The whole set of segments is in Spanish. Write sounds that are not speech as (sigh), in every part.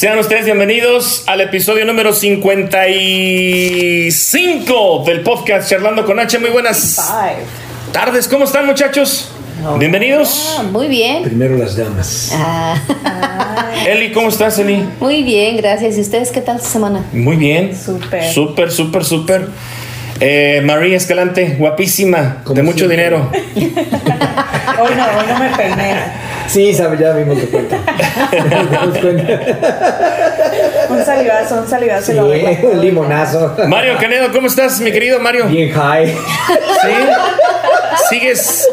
Sean ustedes bienvenidos al episodio número 55 del podcast Charlando con H. Muy buenas Five. tardes, ¿cómo están muchachos? Bienvenidos. Ah, muy bien. Primero las damas. Ah, Eli, ¿cómo estás, Eli? muy bien, gracias. ¿Y ustedes qué tal esta semana? Muy bien. Súper. Súper, súper, súper. Eh, María Escalante, guapísima, de mucho siempre. dinero. (laughs) Hoy no, hoy no me peiné. Sí, sabe, ya vimos tu (laughs) cuenta. Un salivazo, un salivazo. lo un limonazo. Mario Canedo, ¿cómo estás, mi querido Mario? Bien high. ¿Sí? ¿Sigues,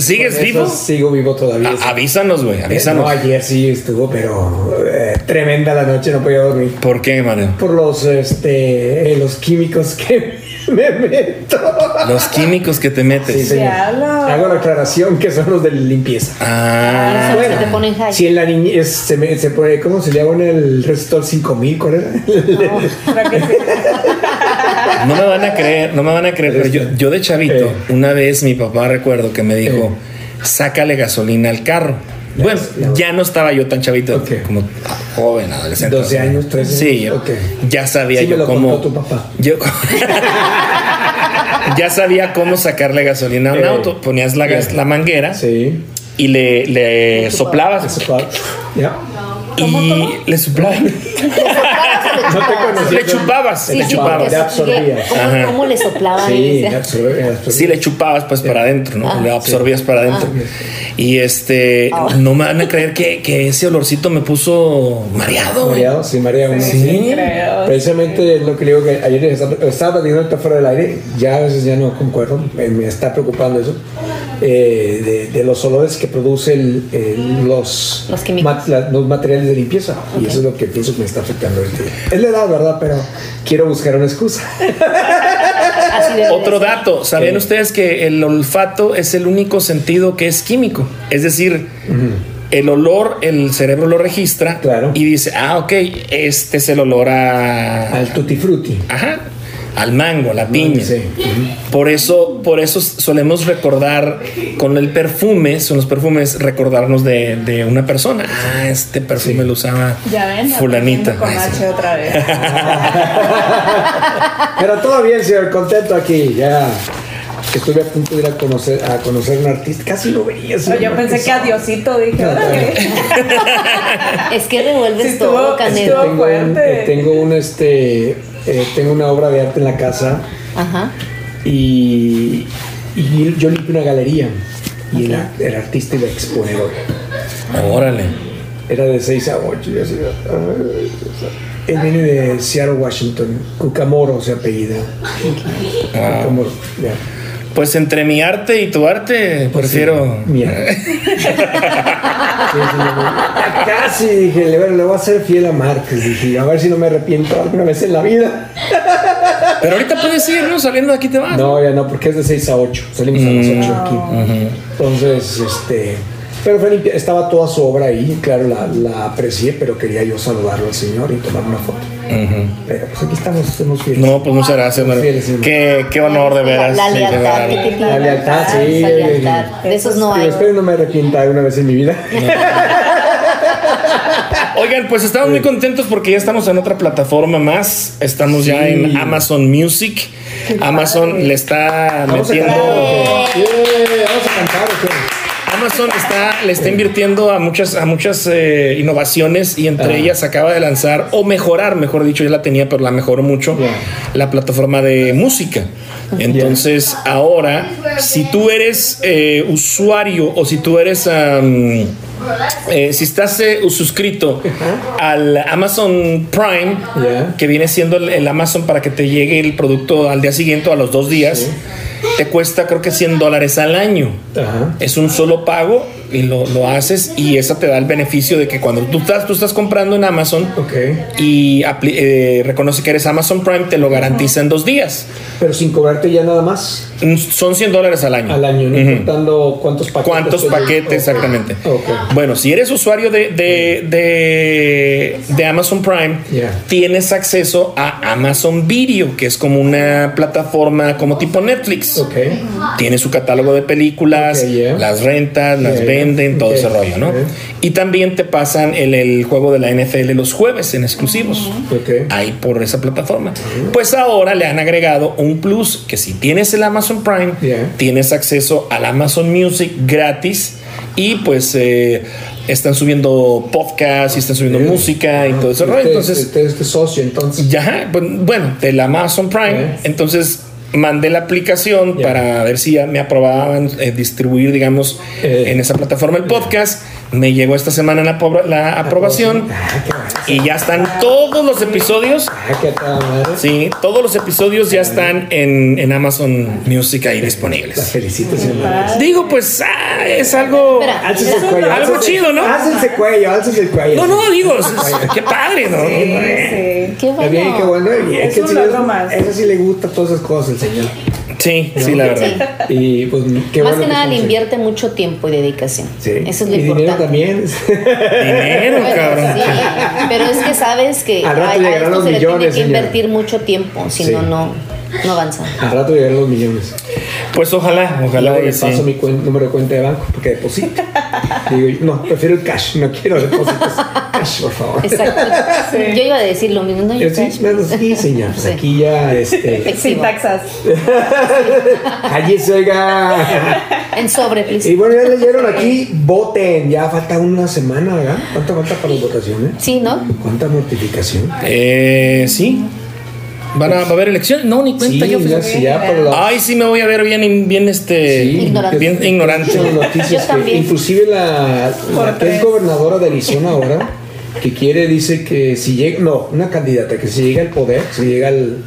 sigues vivo? Sigo vivo todavía. A- avísanos, güey, Eh, avísanos. No, ayer sí estuvo, pero eh, tremenda la noche, no podía dormir. ¿Por qué, Mario? Por los, este, eh, los químicos que (laughs) me meto. Los químicos que te metes. Sí, señor. Hago la aclaración que son los de limpieza. Ah, los que te ponen high. Si en la niñez se, me, se pone, ¿cómo se llama en el receptor 5000? ¿Cuál era? (laughs) Sí. No me van a creer, no me van a creer, pero yo, yo de chavito, Eh. una vez mi papá recuerdo que me dijo, sácale gasolina al carro. Bueno, ya. ya no estaba yo tan chavito como joven, adolescente. 12 años, 13 Sí, años. Ok. ya sabía Sí me yo lo cómo. contó tu papá. Yo (laughs) ya sabía cómo sacarle gasolina a un Eh. auto. Ponías la, la manguera Sí. y le, le soplabas fue- Y le soplabas. No te conocía. Le chupabas, le Sí, chupabas. te absorbía. ¿Cómo, le soplaban? Sí, Y me decía, absorbía, me absorbía. Sí, le chupabas pues para adentro, ¿no? Ah. le absorbías para adentro. Y este, Ah. no me van a creer que, que ese olorcito me puso mareado. Mareado, sí, mareado. Sí. Creo. Precisamente es lo que le digo que ayer estaba, estaba platicando fuera del aire, ya a veces ya no concuerdo, me, me está preocupando eso, eh, de, de los olores que produce el, el- los, Los la- los materiales de limpieza. Y eso es lo que pienso que me está afectando ahorita. Es la edad, ¿verdad? Pero quiero buscar una excusa. (laughs) Otro dato, ¿sabían ustedes que el olfato es el único sentido que es químico? Es decir, el olor, el cerebro lo registra Claro. y dice, ah, ok, este es el olor a... Al tutti frutti. Ajá, al mango, a la piña. Sí. Por eso, por eso solemos recordar con el perfume, son los perfumes, recordarnos de, de una persona. Ah, este perfume lo usaba Ya ven. fulanita. Con Ay. H otra vez. (laughs) Pero todo bien, señor, contento aquí, ya. Estuve a punto de ir a conocer a conocer un artista, casi lo veía. señor Yo pensé que adiosito dije. No, órale. (laughs) (laughs) Es que revuelves todo, estuvo- tengo un, eh, tengo un este eh, tengo una obra de arte en la casa Ajá. y, y yo limpio una galería y el, ar- el artista iba a exponer hoy. Órale. Era de 6 a 8. y así, ay, él viene de Seattle, Washington. Cucamoro se apellida. Wow. Cucamoro. Pues entre mi arte y tu arte, prefiero. Mira. Sí, sí, ya Casi dije, le, le voy a ser fiel a Márquez. Dije, a ver si no me arrepiento alguna vez en la vida. Pero ahorita puedes ir, ¿no? Saliendo de aquí te vas. No, ya no, porque es de 6 a 8. Salimos a las 8 aquí. Entonces, este. Pero fue limpia- estaba toda su obra ahí, claro, la, la aprecié, pero quería yo saludarlo al señor y tomar una foto. Pero pues aquí estamos, somos fieles. No, pues muchas gracias, Mario. Fieles, sí. Qué, qué honor de veras. La sí, de lealtad verdad. que te tiene. La lealtad, sí. Esa lealtad. De esos no hay. espero no me arrepienta una vez en mi vida. (laughs) Oigan, pues estamos muy contentos porque ya estamos en otra plataforma más. Estamos ya Sí. en Amazon Music. Amazon le está Vamos a metiendo. Vamos a cantar. ¿o qué? Amazon está, le está invirtiendo a muchas, a muchas eh, innovaciones y entre ellas acaba de lanzar, o mejorar, mejor dicho, ya la tenía, pero la mejoró mucho, la plataforma de música. Entonces, ahora, si tú eres eh, usuario o si tú eres, eh, si estás eh, suscrito al Amazon Prime, que viene siendo el, el Amazon para que te llegue el producto al día siguiente o a los dos días, te cuesta creo que 100 dólares al año. Ajá. Es un solo pago y lo, lo haces y eso te da el beneficio de que cuando tú estás, tú estás comprando en Amazon Ok. y apli- eh, reconoce que eres Amazon Prime, te lo garantiza en dos días. Pero sin cobrarte ya nada más. Mm, Son 100 dólares al año. Al año, no importando cuántos paquetes. ¿Cuántos te- paquetes exactamente? Bueno, si eres usuario de, de, de- de Amazon Prime, Yeah. tienes acceso a Amazon Video, que es como una plataforma como tipo Netflix. Ok. Tiene su catálogo de películas, yeah. las rentas, las venden, todo ese rollo, ¿no? Y también te pasan el, el juego de la NFL los jueves en exclusivos. Ahí por esa plataforma. Pues ahora le han agregado un plus que si tienes el Amazon Prime, Yeah. tienes acceso al Amazon Music gratis y pues eh, están subiendo podcasts y están subiendo Yeah. música y todo. Usted- Entonces, usted es socio, entonces. ya, pues, bueno, del Amazon Prime. Entonces mandé la aplicación Yeah. para ver si ya me aprobaban eh, distribuir, digamos, Eh. en esa plataforma el podcast. Me llegó esta semana la, la aprobación Ah, qué bueno. y ya están todos los episodios. Ah, qué madre. Sí, todos los episodios ya están en, en Amazon Music ahí La disponibles. felicito, señor. Digo, pues ah, es algo, algo chido, ¿no? Álcese el cuello, álcese el cuello. No, no, digo, qué padre, ¿no? Sí. Qué bien, qué bueno. bueno. Es, Es que sí. Eso sí le gusta todas esas cosas, el señor. Sí, sí, la verdad. Y pues qué Más bueno que nada le invierte mucho tiempo y dedicación. Sí. Eso es lo y dinero importante. también. (laughs) Dinero, Bueno, cabrón. sí, pero es que sabes que Al rato a, a esto los se le millones, tiene que señor. invertir mucho tiempo, si Sí. no, no, no avanza. Al rato llegarán los millones. Pues ojalá, ojalá le sí. paso mi número de cuenta de banco porque deposito. (laughs) Digo, no, prefiero el cash, no quiero depósitos. Por favor. Exacto. Sí. Yo iba a decir lo mismo, ¿no? Yo sí, bueno, sí, señor. Sí. aquí ya, este. Sin taxas. (laughs) Allí se oiga. En sobre, please. Y bueno, ya leyeron aquí, voten. Ya falta una semana, ¿verdad? ¿Cuánto falta para las votaciones? Sí, ¿no? ¿Cuánta mortificación? Eh, sí. ¿Van a, ¿Va a haber elecciones? No, ni cuenta Sí, yo. ya, fíjate. sí, ya, pero la- Ay, sí me voy a ver bien, bien este. Sí, Ignorante. Bien ignorante. Muchas noticias Yo que también. inclusive la, la que es gobernadora de Arizona ahora, que quiere, dice que si llega, no, una candidata, que si llega al poder, si llega al-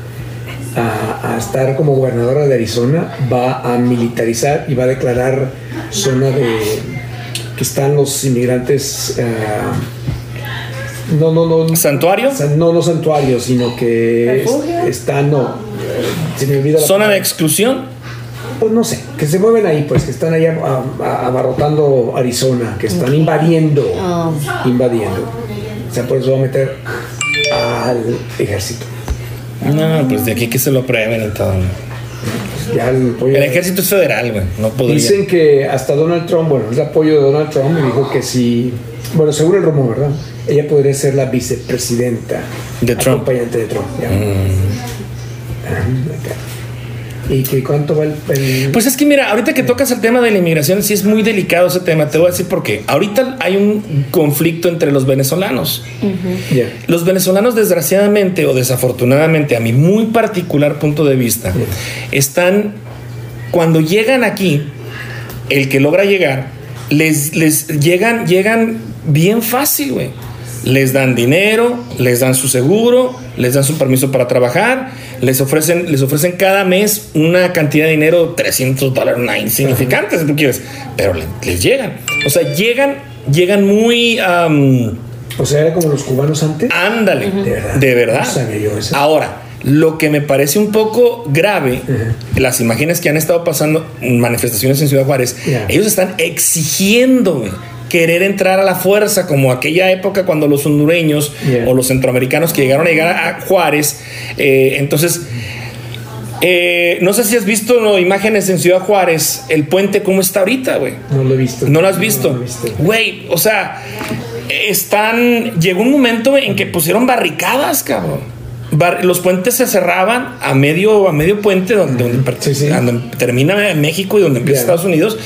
a, a estar como gobernadora de Arizona, va a militarizar y va a declarar zona de que están los inmigrantes. ah, no, no, no. ¿Santuario? San- No, no santuarios, sino que ¿Refugio? están, no. Se me olvida la ¿Zona de exclusión? Pues no sé, que se mueven ahí, pues que están ahí a- a- abarrotando Arizona, que están invadiendo, Ah. invadiendo. O sea, por eso va a meter al ejército. No, pues de aquí que se lo prueben y todo. Ya el, El ejército es federal, güey. No podría. Dicen que hasta Donald Trump, bueno, es el apoyo de Donald Trump y dijo que si, bueno, según el rumor, ¿verdad? Ella podría ser la vicepresidenta De Trump. acompañante de Trump. ya. Ah. ¿Y que cuánto va el, el- Pues es que mira, ahorita que tocas el tema de la inmigración, sí es muy delicado ese tema. Te voy a decir por qué. Ahorita hay un conflicto entre los venezolanos. Los venezolanos, desgraciadamente o desafortunadamente, a mi muy particular punto de vista, están, cuando llegan aquí, el que logra llegar, les, les llegan, llegan bien fácil, güey. Les dan dinero, les dan su seguro, les dan su permiso para trabajar, les ofrecen, les ofrecen cada mes una cantidad de dinero, 300 dólares, una insignificante si tú quieres, pero le- les llegan. O sea, llegan, llegan muy... am, O sea, era como los cubanos antes. Ándale, De verdad. de verdad. No sabía yo eso. Ahora, lo que me parece un poco grave, las imágenes que han estado pasando manifestaciones en Ciudad Juárez, ellos están exigiendo güey, querer entrar a la fuerza, como aquella época cuando los hondureños o los centroamericanos que llegaron a llegar a Juárez, eh, entonces... eh, no sé si has visto ¿no? imágenes en Ciudad Juárez, el puente cómo está ahorita, güey. No lo he visto. ¿No lo has? No visto. Güey, o sea, están. Llegó un momento en que pusieron barricadas, cabrón. Bar- los puentes se cerraban a medio, a medio puente donde, donde per- Sí, sí. donde termina México y donde empieza. Estados Unidos.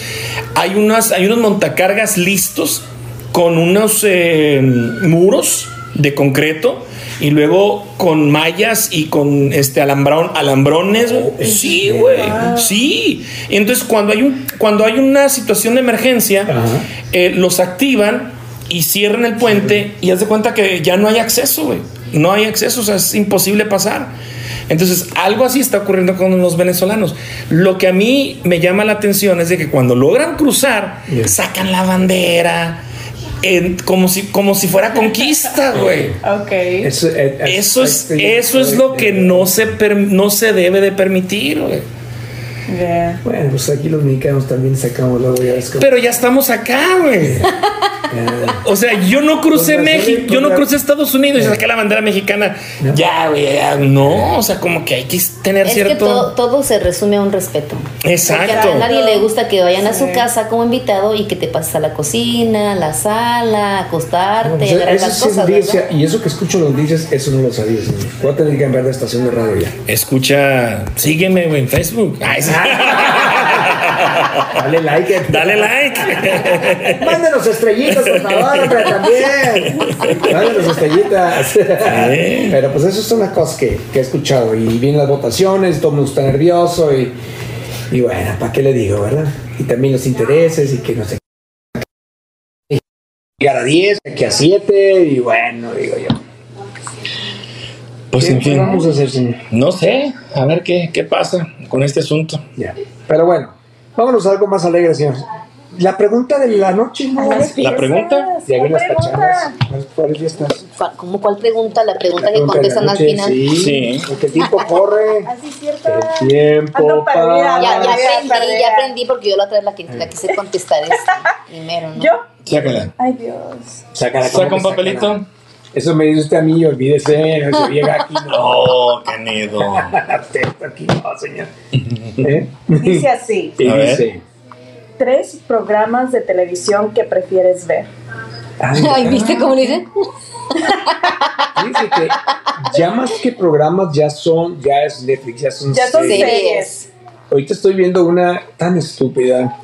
Hay, unas, hay unos montacargas listos con unos eh, muros de concreto y luego con mallas y con este alambrón, alambrones. güey. Sí, güey. Sí. Entonces, cuando hay un, cuando hay una situación de emergencia, eh, los activan y cierran el puente y haz de cuenta que ya no hay acceso, güey. No hay acceso, o sea, es imposible pasar. Entonces, algo así está ocurriendo con los venezolanos. Lo que a mí me llama la atención es de que cuando logran cruzar, Yeah. sacan la bandera, en- como, si, como si fuera conquista, (laughs) güey. Ok. Eso, eh, Eso es, este- eso es lo que no se, per- no se debe de permitir, güey. Yeah. Bueno, pues aquí los mexicanos también sacamos ya ves que- Pero ya estamos acá, güey. (laughs) O sea, yo no crucé Pues la México, yo no pues, crucé Estados Unidos y saqué la bandera mexicana. No. Ya, güey, ya, no. O sea, como que hay que tener Es que cierto. todo, todo se resume a un respeto. Exacto. Porque a nadie le gusta que vayan a su casa como invitado y que te pases a la cocina, a la sala, a acostarte, No, pues, eso las sí cosas. y eso que escucho los dices, eso no lo sabía. señor. Voy a tener que cambiar de estación de radio ya. Escucha, sígueme güey, en Facebook. Sí. (laughs) Dale like. Dale like. Mándenos estrellitas, por favor, hombre, también. Mándenos estrellitas. Pero pues eso son las cosas que, que he escuchado. Y vienen las votaciones, todo el mundo está nervioso. Y, y bueno, ¿para qué le digo, verdad? Y también los intereses y que no sé. Llegar a 10, que a 7. Y bueno, digo yo. Pues ¿Qué en fin. vamos a hacer, señor? No sé, a ver qué, qué pasa con este asunto. Ya. Pero bueno, vámonos a algo más alegre, señor. La pregunta de la noche, ¿no? La pregunta. Ya ven las pregunta. pachangas. ¿Cuáles fiestas? ¿Cuál- ¿Cómo cuál pregunta? La pregunta La que pregunta de la contestan al noche, final. Sí. Sí. Porque el tiempo corre. (laughs) Así es cierto. El tiempo perdida. Ya, ya aprendí, tarea. ya aprendí porque yo la otra vez la, que, la quise contestar este, (laughs) primero, ¿no? ¿Yo? Sácala. Ay, Dios. Sácala, Saca ¿cómo un que papelito. sácala? Eso me dice usted a mí, olvídese. No se llega aquí, no. (laughs) Oh, qué nido. (laughs) aquí no, señor. (laughs) ¿Eh? Dice así: Y dice. Tres programas de televisión que prefieres ver. Ay, Ay, ¿viste cómo le dicen? Dice que ya más que programas ya son, ya es Netflix, ya son Ya son series. Ahorita estoy viendo una tan estúpida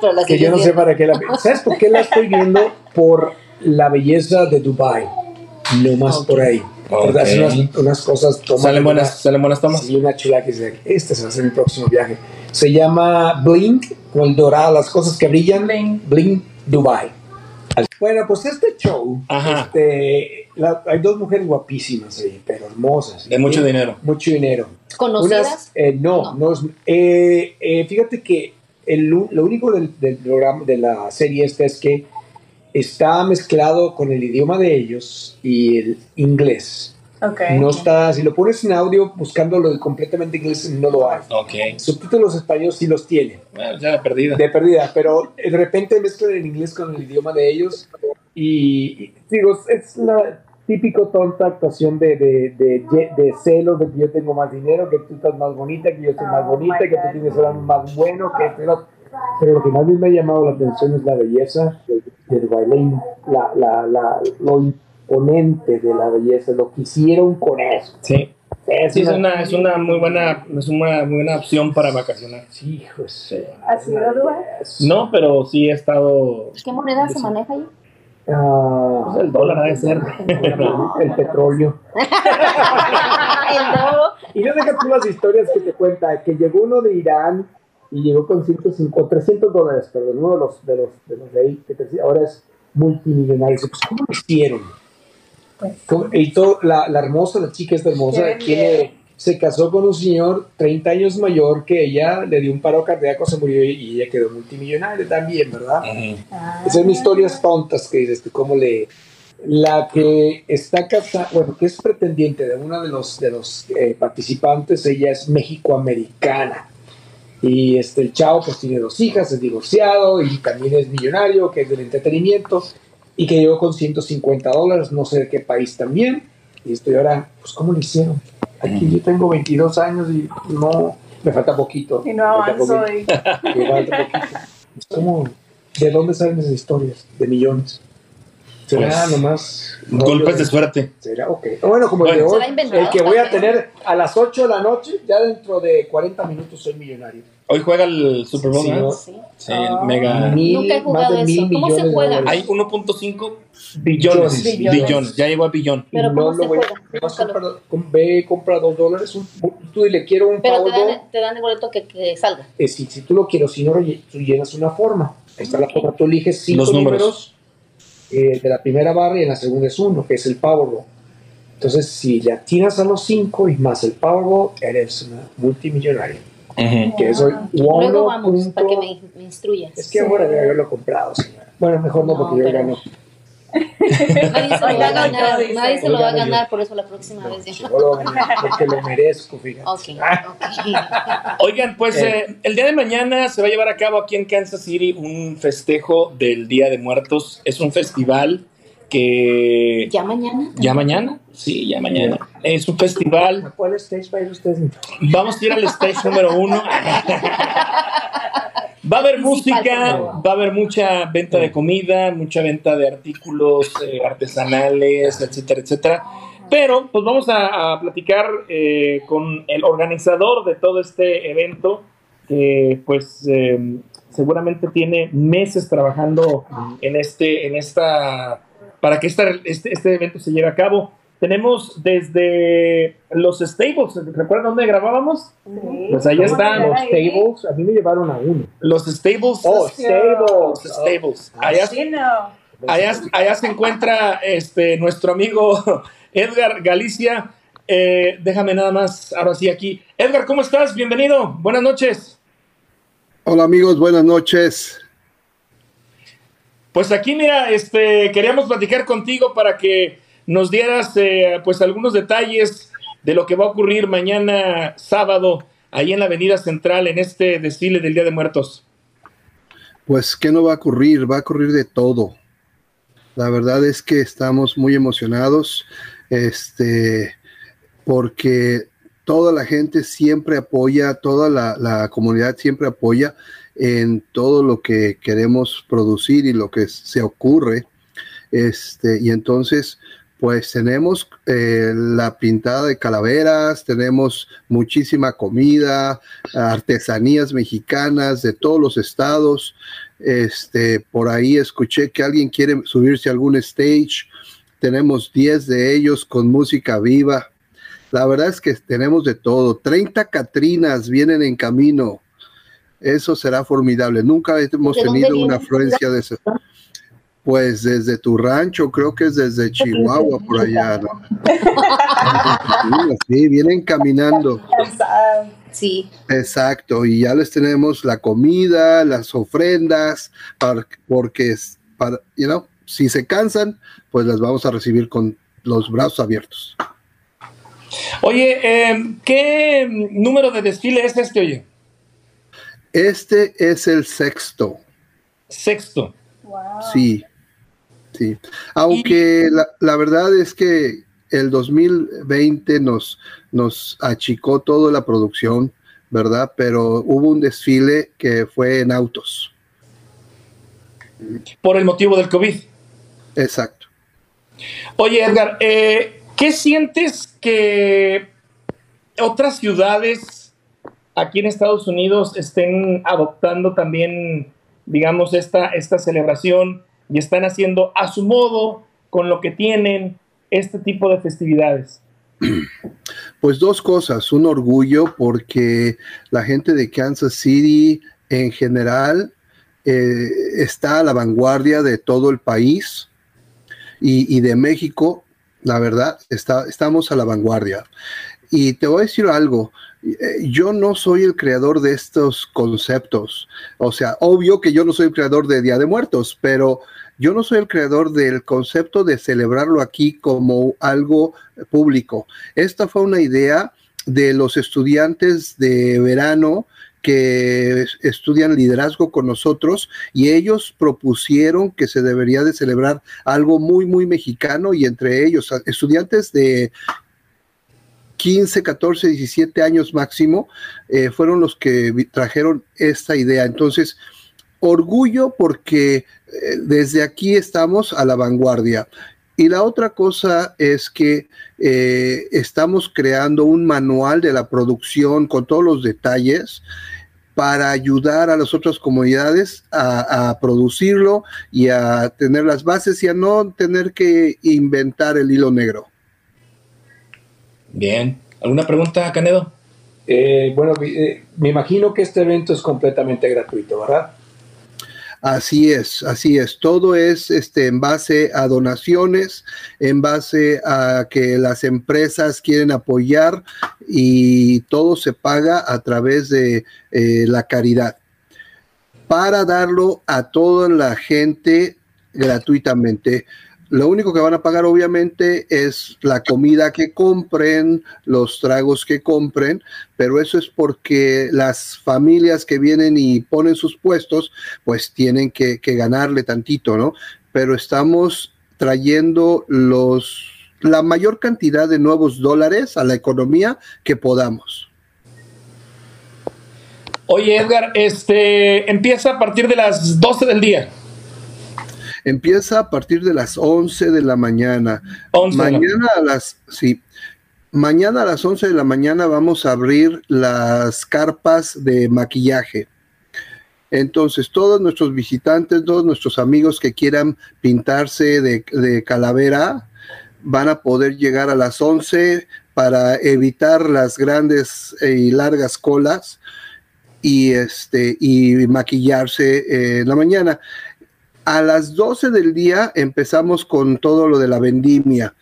Pero la que yo no sé para qué la ¿Sabes por qué la estoy viendo? Por la belleza de Dubai. No más por ahí. Unas, unas cosas. Salen buenas, una- salen buenas tomas. Sí, una chula que dice, este se va a ser mi próximo viaje. Se llama Blink, con el dorado, las cosas que brillan. Blink. Blink Dubai. Bueno, pues este show, Ajá. este, la- hay dos mujeres guapísimas ahí, pero hermosas. De mucho dinero. Mucho dinero. ¿Conocidas? Unas, eh, no, no, es- eh, eh, fíjate que el, lo único del, del programa, de la serie esta es que está mezclado con el idioma de ellos y el inglés. Ok. No está, si lo pones en audio buscándolo completamente inglés, no lo hay. Ok. Subtítulos españoles sí los tiene, Bueno, ya perdida. de perdida, pero de repente mezclan el inglés con el idioma de ellos y, y digo, es la típico tonta actuación de, de, de, de celos de que yo tengo más dinero, que tú estás más bonita, que yo soy más Oh, bonita, my que tú tienes más bueno, que pero, pero lo que más me ha llamado la atención es la belleza del baile, la, la, la, lo imponente de la belleza, lo que hicieron con eso. Sí. Es Sí, es una- una, es una muy buena, es una muy buena opción para vacacionar. Sí, hijo, sí. ¿Has ido a? No, pero sí he estado. ¿Qué moneda se maneja ahí? Ah, Pues el dólar ha de ser. el petróleo. El dobo. (laughs) Y no deja tú las historias que te cuenta, que llegó uno de Irán y llegó con 150, 300 dólares, perdón, uno de los de, los, de, los de ahí, que ahora es multimillonario. Pues, ¿cómo lo hicieron? Pues. Y todo, la, la hermosa, la chica esta hermosa, tiene, se casó con un señor 30 años mayor que ella, le dio un paro cardíaco, se murió y, ella quedó multimillonaria también, ¿verdad? ah, Esas son historias tontas que dices tú, cómo le... La que está casada, bueno, que es pretendiente de uno de los, de los eh, participantes, ella es mexicoamericana. Y este, el chavo pues tiene dos hijas, es divorciado y también es millonario, que es del entretenimiento, y que llegó con 150 dólares, no sé de qué país también. Y estoy ahora, pues ¿cómo lo hicieron? Aquí yo tengo 22 años y no, me falta poquito. Y no Me falta avanzo. poquito. y- Me falta poquito. Es como, ¿de dónde salen esas historias? De millones. ¿Será Pues, nomás? Golpes de suerte. ¿Será? Ok. Bueno, como el de Bueno. hoy, el que voy a tener a las 8 de la noche, ya dentro de 40 minutos soy millonario. Hoy juega el Super Bowl, Sí, ¿no? ¿no? Sí. Sí, el mega. Mil, Nunca he jugado más de mil eso. ¿Cómo se juega? dólares. Hay 1.5 billones. billones. Billones. Ya llegó a billón. Pero Y ¿cómo se lo voy- juega? Búscalo. comprar- com- ve, compra dos dólares. un- tú dile, quiero un Pero te dan, te dan el boleto que, que salga. Eh, si, si tú lo quieres, si no, tú llenas una forma. Ahí está la forma. Tú eliges cinco Los números. Eh, de la primera barra y en la segunda es uno, que es el Powerball. Entonces, si le atinas a los cinco y más el Powerball, eres una multimillonaria. Ujú. Que soy Luego vamos punto- para que me, me instruyas. Es que ahora de haberlo comprado, señora. Bueno, mejor no, No, porque yo pero- gano. Nadie se lo va a ganar, nadie se lo va a ganar, por eso la próxima vez ya. Lo porque lo merezco, fíjate. Oigan, pues eh, el día de mañana se va a llevar a cabo aquí en Kansas City un festejo del Día de Muertos. Es un festival que... ¿Ya mañana? ¿Ya mañana? Sí, ya mañana. Es un festival. ¿A cuál stage va a ir usted? Vamos a ir al stage número uno. (laughs) Va a haber música, va a haber mucha venta de comida, mucha venta de artículos eh, artesanales, etcétera, etcétera. Pero pues vamos a, a platicar eh, con el organizador de todo este evento, que pues eh, seguramente tiene meses trabajando en este, en esta, para que esta- este, este evento se lleve a cabo. Tenemos desde los stables, ¿recuerdan dónde grabábamos? Pues ahí están Los tables, a mí me llevaron a uno. Los stables. Oh, Los stables. stables. Allá, Sí, no. allá, allá se encuentra este, nuestro amigo (laughs) Edgar Galicia. Eh, déjame nada más, ahora sí aquí. Edgar, ¿cómo estás? Bienvenido. Buenas noches. Hola amigos, buenas noches. Pues aquí, mira, este, queríamos platicar contigo para que nos dieras eh, pues algunos detalles de lo que va a ocurrir mañana sábado ahí en la Avenida Central en este desfile del Día de Muertos. Pues, ¿qué no va a ocurrir? Va a ocurrir de todo. La verdad es que estamos muy emocionados, este, porque toda la gente siempre apoya, toda la, la comunidad siempre apoya en todo lo que queremos producir y lo que se ocurre. Este, y entonces, pues tenemos eh, la pintada de calaveras, tenemos muchísima comida, artesanías mexicanas de todos los estados. Este, por ahí escuché que alguien quiere subirse a algún stage. Tenemos 10 de ellos con música viva. La verdad es que tenemos de todo. 30 Catrinas vienen en camino. Eso será formidable. Nunca hemos ¿De dónde tenido una afluencia de. Pues desde tu rancho, creo que es desde Chihuahua, por allá, ¿no? Sí, vienen caminando. Sí, Exacto, y ya les tenemos la comida, las ofrendas, para, porque es para, you know, si se cansan, pues las vamos a recibir con los brazos abiertos. Oye, eh, ¿qué número de desfile es este, oye? Este es el sexto, Sexto. wow. sí, sí. Aunque la, la verdad es que el 2020 nos, nos achicó toda la producción, ¿verdad? Pero hubo un desfile que fue en autos, Por el motivo del COVID. exacto. Oye, Edgar, eh, ¿qué sientes que otras ciudades aquí en Estados Unidos estén adoptando también, digamos, esta, esta celebración y están haciendo a su modo, con lo que tienen, este tipo de festividades? (clears throat) Pues dos cosas, un orgullo porque la gente de Kansas City en general eh, está a la vanguardia de todo el país y, y de México, la verdad, está, estamos a la vanguardia. Y te voy a decir algo, eh, yo no soy el creador de estos conceptos, o sea, obvio que yo no soy el creador de Día de Muertos, pero yo no soy el creador del concepto de celebrarlo aquí como algo público. Esta fue una idea de los estudiantes de verano que estudian liderazgo con nosotros y ellos propusieron que se debería de celebrar algo muy, muy mexicano y entre ellos estudiantes de 15, 14, 17 años máximo eh, fueron los que trajeron esta idea. Entonces, orgullo porque eh, desde aquí estamos a la vanguardia. Y la otra cosa es que eh, estamos creando un manual de la producción con todos los detalles para ayudar a las otras comunidades a, a producirlo y a tener las bases y a no tener que inventar el hilo negro. Bien. ¿Alguna pregunta, Canedo? Eh, bueno, eh, me imagino que este evento es completamente gratuito, ¿verdad? Así es, así es. Todo es este, en base a donaciones, en base a que las empresas quieren apoyar y todo se paga a través de eh, la caridad para darlo a toda la gente gratuitamente. Lo único que van a pagar obviamente es la comida que compren, los tragos que compren, pero eso es porque las familias que vienen y ponen sus puestos, pues tienen que, ganarle tantito, ¿no? Pero estamos trayendo los la mayor cantidad de nuevos dólares a la economía que podamos. Oye, Edgar, este empieza a partir de las 12 del día. Empieza a partir de las 11 de la mañana. mañana a las, sí, mañana a las 11 de la mañana vamos a abrir las carpas de maquillaje. Entonces, todos nuestros visitantes, todos nuestros amigos que quieran pintarse de, calavera, van a poder llegar a las 11 para evitar las grandes y largas colas y, este, y maquillarse en la mañana. A las 12 del día empezamos con todo lo de la vendimia,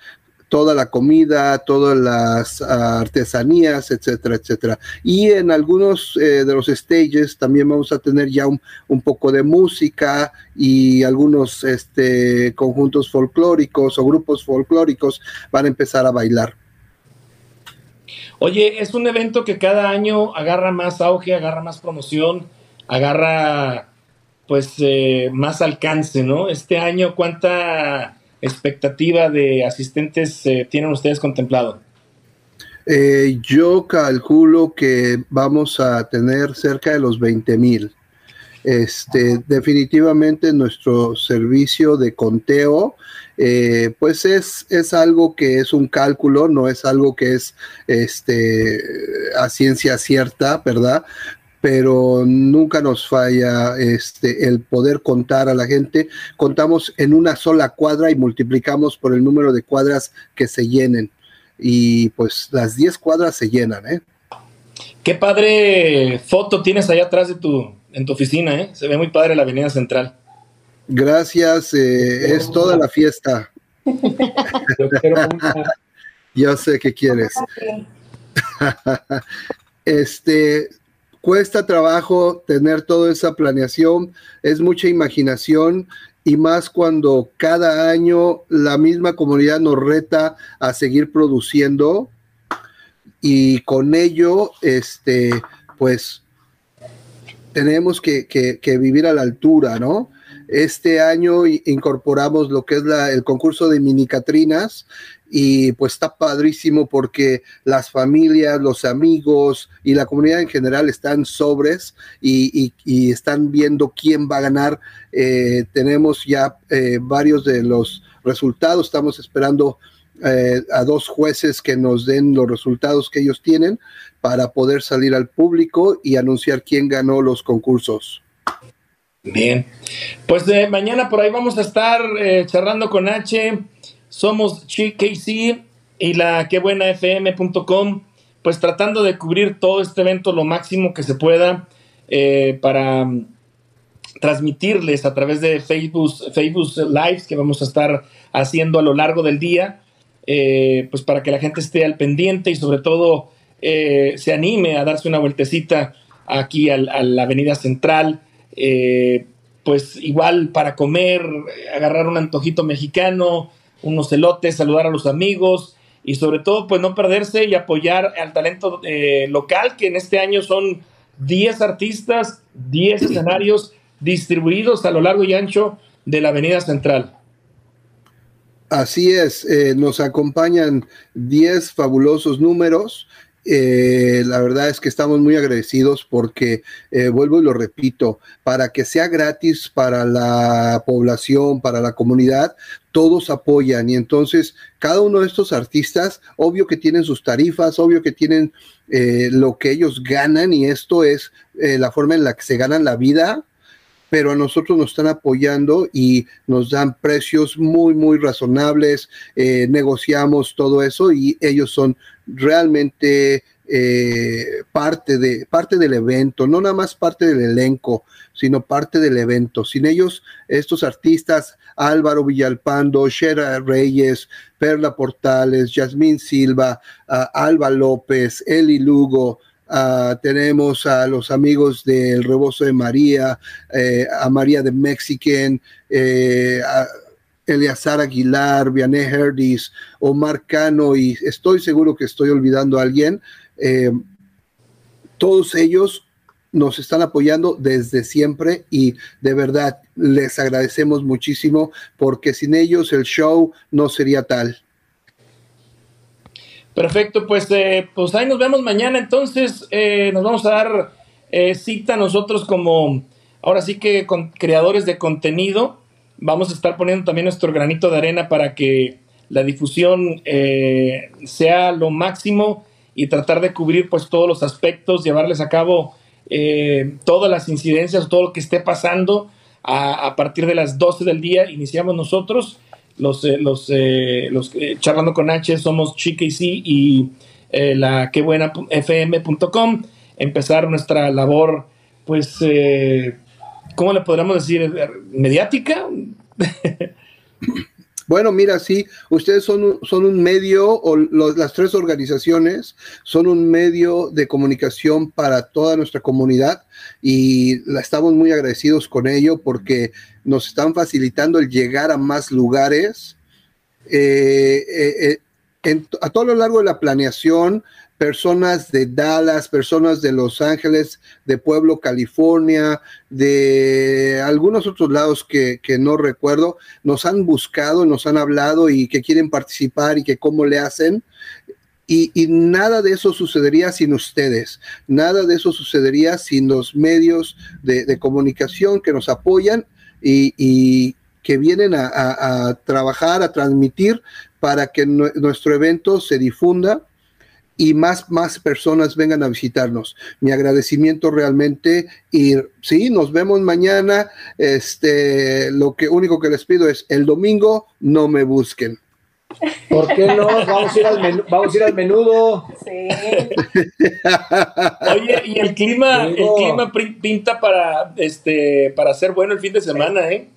toda la comida, todas las artesanías, etcétera, etcétera. Y en algunos eh, de los stages también vamos a tener ya un, poco de música y algunos este, conjuntos folclóricos o grupos folclóricos van a empezar a bailar. Oye, es un evento que cada año agarra más auge, agarra más promoción, agarra pues eh, más alcance, ¿no? Este año, ¿cuánta expectativa de asistentes eh, tienen ustedes contemplado? Eh, yo calculo que vamos a tener cerca de los 20 mil. Este, definitivamente nuestro servicio de conteo, pues es, es algo que es un cálculo, no es algo que es este, a ciencia cierta, ¿verdad? Pero nunca nos falla este, el poder contar a la gente. Contamos en una sola cuadra y multiplicamos por el número de cuadras que se llenen. Y pues las 10 cuadras se llenan, ¿eh? Qué padre foto tienes allá atrás de tu, en tu oficina, ¿eh? Se ve muy padre la Avenida Central. Gracias, eh, es toda la fiesta. Yo (laughs) sé que quieres. (laughs) este, cuesta trabajo tener toda esa planeación, es mucha imaginación y más cuando cada año la misma comunidad nos reta a seguir produciendo y con ello, este, pues tenemos que, que vivir a la altura, ¿no? Este año incorporamos lo que es la, el concurso de mini Catrinas y pues está padrísimo porque las familias, los amigos y la comunidad en general están sobres y, están viendo quién va a ganar. Eh, tenemos ya eh, varios de los resultados, estamos esperando eh, a dos jueces que nos den los resultados que ellos tienen para poder salir al público y anunciar quién ganó los concursos. Bien, pues mañana por ahí vamos a estar charlando con H. Somos KC y la quebuenafm.com, pues tratando de cubrir todo este evento lo máximo que se pueda eh, para mm, transmitirles a través de Facebook, Facebook Lives que vamos a estar haciendo a lo largo del día, eh, pues para que la gente esté al pendiente y sobre todo eh, se anime a darse una vueltecita aquí a la Avenida Central, pues igual para comer, agarrar un antojito mexicano, unos elotes, saludar a los amigos y sobre todo pues no perderse y apoyar al talento eh, local que en este año son 10 artistas, 10 escenarios distribuidos a lo largo y ancho de la Avenida Central. Así es, eh, nos acompañan 10 fabulosos números eh, la verdad es que estamos muy agradecidos porque, eh, vuelvo y lo repito, para que sea gratis para la población, para la comunidad, todos apoyan. Y entonces cada uno de estos artistas, obvio que tienen sus tarifas, obvio que tienen eh, lo que ellos ganan y esto es la forma en la que se ganan la vida pero a nosotros nos están apoyando y nos dan precios muy, muy razonables, negociamos todo eso y ellos son realmente eh, parte, de, parte del evento, no nada más parte del elenco, sino parte del evento. Sin ellos, estos artistas, Álvaro Villalpando, Shera Reyes, Perla Portales, Yasmín Silva, Alba López, Eli Lugo, tenemos a los amigos del Rebozo de María, eh, a María de Mexican, eh, Eleazar Aguilar, Vianney Herdis, Omar Cano, y estoy seguro que estoy olvidando a alguien. Eh, todos ellos nos están apoyando desde siempre y de verdad les agradecemos muchísimo porque sin ellos el show no sería tal. Perfecto, pues, eh, pues ahí nos vemos mañana. Entonces, eh, nos vamos a dar eh, cita nosotros como, ahora sí que con creadores de contenido. Vamos a estar poniendo también nuestro granito de arena para que la difusión sea lo máximo y tratar de cubrir pues todos los aspectos, llevarles a cabo todas las incidencias, todo lo que esté pasando. A, a partir de las 12 del día iniciamos nosotros los, eh, los, eh, los eh, charlando con H somos Chica y sí y la que buena fm.com empezar nuestra labor pues ¿cómo le podríamos decir? mediática (laughs) Bueno, mira, sí, ustedes son, son un medio, o las tres organizaciones son un medio de comunicación para toda nuestra comunidad y la estamos muy agradecidos con ello porque nos están facilitando el llegar a más lugares. Eh, eh, eh, a todo lo largo de la planeación, personas de Dallas, personas de Los Ángeles, de Pueblo, California, de algunos otros lados que, no recuerdo, nos han buscado, nos han hablado y que quieren participar y que cómo le hacen. Y, nada de eso sucedería sin ustedes, nada de eso sucedería sin los medios de, comunicación que nos apoyan y, que vienen a, trabajar, a transmitir para que nuestro evento se difunda y más, más personas vengan a visitarnos. Mi agradecimiento realmente y sí, nos vemos mañana. Este, lo que único que les pido es el domingo no me busquen. ¿Por qué no? Vamos a ir al, vamos a ir al menudo. Sí. (laughs) Oye, y el clima, el clima pinta para este para ser bueno el fin de semana, ¿eh?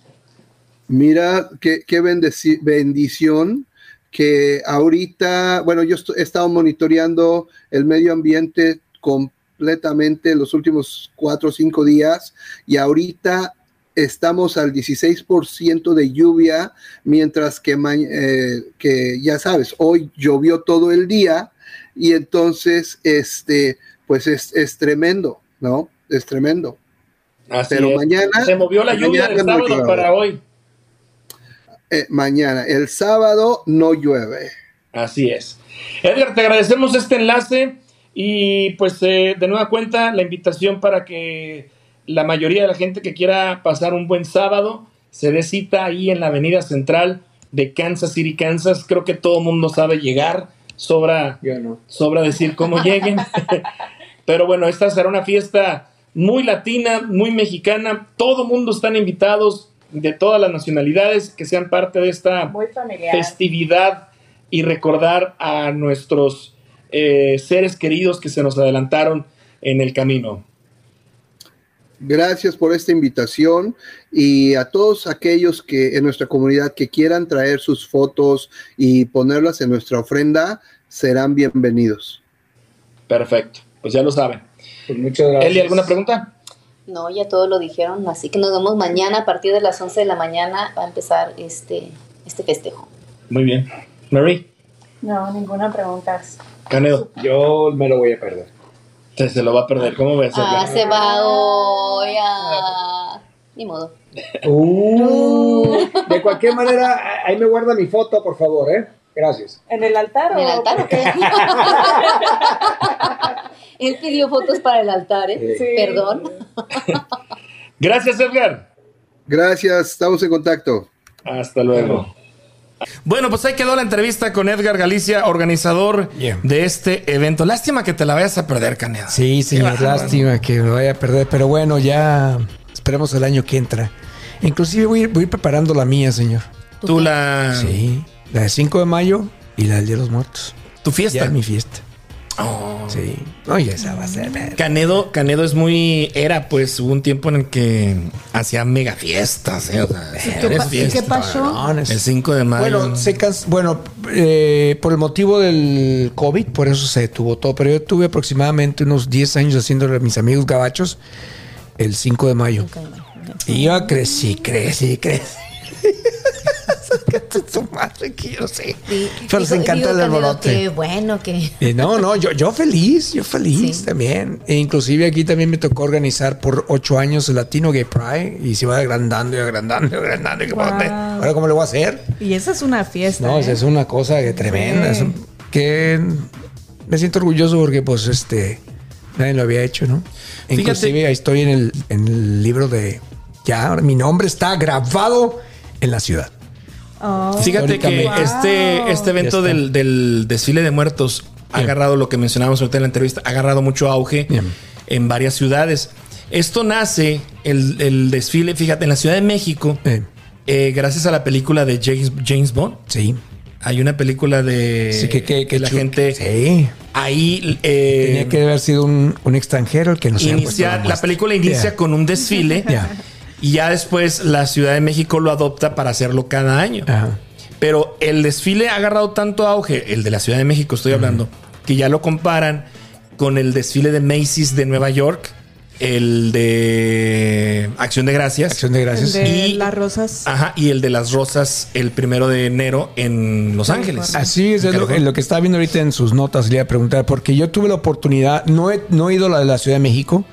Mira, qué, qué bendición que ahorita, bueno, yo he estado monitoreando el medio ambiente completamente los últimos cuatro o cinco días y ahorita estamos al 16% de lluvia, mientras que, eh, que ya sabes, hoy llovió todo el día y entonces, este, pues es, es tremendo, ¿no? Es tremendo. Pero mañana... Se movió la lluvia del sábado para hoy. Eh, mañana. El sábado no llueve. Así es. Edgar, te agradecemos este enlace y pues eh, de nueva cuenta la invitación para que la mayoría de la gente que quiera pasar un buen sábado se dé cita ahí en la avenida central de Kansas City, Kansas. Creo que todo el mundo sabe llegar. Sobra, sobra decir cómo lleguen. (laughs) Pero bueno, esta será una fiesta muy latina, muy mexicana. Todo el mundo están invitados de todas las nacionalidades que sean parte de esta festividad y recordar a nuestros eh, seres queridos que se nos adelantaron en el camino. Gracias por esta invitación y a todos aquellos que en nuestra comunidad que quieran traer sus fotos y ponerlas en nuestra ofrenda, serán bienvenidos. Perfecto, pues ya lo saben. Pues muchas gracias. Eli, ¿alguna pregunta? No, ya todo lo dijeron, así que nos vemos mañana a partir de las 11 de la mañana va a empezar este, este festejo. Muy bien. Mary. No, ninguna pregunta. Canedo. Yo me lo voy a perder. Se, lo va a perder, ¿cómo ves? Ah, se va hoy a... Ni modo. Uh, de cualquier manera, ahí me guarda mi foto, por favor, ¿eh? Gracias. ¿En el altar? ¿En el altar o qué? (laughs) Él pidió fotos para el altar, ¿eh? Sí. Perdón. (laughs) Gracias, Edgar. Gracias, estamos en contacto. Hasta luego. Bueno, pues ahí quedó la entrevista con Edgar Galicia, organizador de este evento. Lástima que te la vayas a perder, Caneda. Sí, señor, lástima que me vaya a perder, pero bueno, ya esperemos el año que entra. Inclusive voy, voy preparando la mía, señor. ¿Tú la...? Sí, la de 5 de mayo y la del Día de los Muertos. ¿Tu fiesta? Ya mi fiesta. Oh. Sí. Oye, esa va a ser. Canedo, Canedo es muy. Era, pues, hubo un tiempo en el que hacía mega fiestas. ¿eh? ¿Qué, pasó? el 5 de mayo. Bueno, se bueno eh, por el motivo del COVID, por eso se detuvo todo. Pero yo tuve aproximadamente unos 10 años haciéndole a mis amigos gabachos el 5 de mayo. Y yo crecí, crecí, crecí. (laughs) (laughs) tu madre, que yo sé. Sí. Pero les encanta el alborote. Qué bueno que. Eh, no, no, yo, yo feliz, yo feliz Sí. también. E inclusive aquí también me tocó organizar por ocho años el Latino Gay Pride y se va agrandando y agrandando y agrandando. Y Wow. Ahora, ¿cómo le voy a hacer? Y esa es una fiesta. No, ¿eh? esa es una cosa que tremenda. es un- que me siento orgulloso porque, pues, este, nadie lo había hecho, ¿no? Fíjate- Inclusive ahí estoy en el, en el libro de. Ya, mi nombre está grabado en la ciudad. Oh, Fíjate que este, este evento del, del desfile de muertos ha Bien. agarrado lo que mencionábamos ahorita en la entrevista, ha agarrado mucho auge Bien. en varias ciudades. Esto nace, el, el desfile, fíjate, en la Ciudad de México, Eh, eh, gracias a la película de James, James Bond. sí. Hay una película de Sí, que, que, que la gente Sí. ahí eh, Tenía que haber sido un, un extranjero el que nos haya puesto inicia, la película inicia con un desfile Ya. Y ya después la Ciudad de México lo adopta para hacerlo cada año. Ajá. Pero el desfile ha agarrado tanto auge, el de la Ciudad de México estoy hablando, que ya lo comparan con el desfile de Macy's de Nueva York, el de Acción de Gracias. Acción de el gracias. de Y- las rosas. Ajá, y el de las rosas el primero de enero en Los Ángeles. Así es, En es lo, lo que estaba viendo ahorita en sus notas, le iba a preguntar, porque yo tuve la oportunidad, no he, no he ido a la de la Ciudad de México,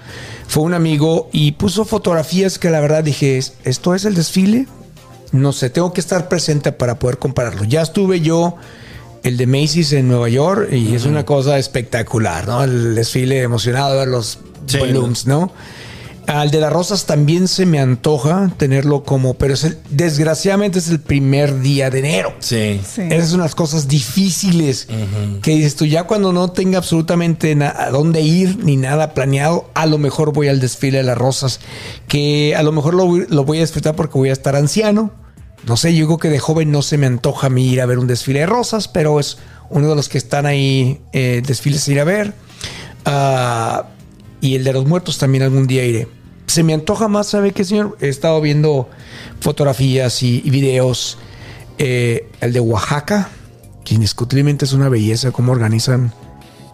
fue un amigo y puso fotografías que la verdad dije, "¿Es- ¿esto es el desfile? No sé, tengo que estar presente para poder compararlo. Ya estuve yo, el de Macy's en Nueva York, y es una cosa espectacular, ¿no? El desfile emocionado de ver los Sí. balloons, ¿no? Al de las rosas también se me antoja tenerlo como, pero es el- desgraciadamente es el primer día de enero. Sí. Sí. Esas son las cosas difíciles que dices tú, ya cuando no tenga absolutamente a dónde ir ni nada planeado, a lo mejor voy al desfile de las rosas, que a lo mejor lo, voy- lo voy a disfrutar porque voy a estar anciano. No sé, yo creo que de joven no se me antoja a mí ir a ver un desfile de rosas, pero es uno de los que están ahí, eh, desfiles a ir a ver. Ah, y el de los muertos también algún día iré. Se me antoja más, ¿sabe qué, señor? He estado viendo fotografías y, y videos. Eh, el de Oaxaca, que indiscutiblemente es una belleza cómo organizan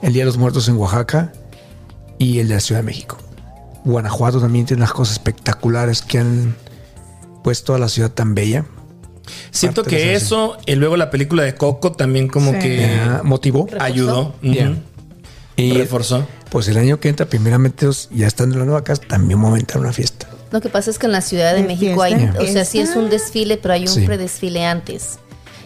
el Día de los Muertos en Oaxaca. Y el de la Ciudad de México. Guanajuato también tiene unas cosas espectaculares que han puesto a la ciudad tan bella. Siento Parte que eso, y luego la película de Coco también como Sí. que Ah, motivó. ayudó. Y Reforzó. Pues el año que entra, primeramente, ya estando en la nueva casa, también va a aumentar una fiesta. Lo que pasa es que en la Ciudad de ¿De México hay, o sea, sí es un desfile, pero hay un Sí. predesfile antes.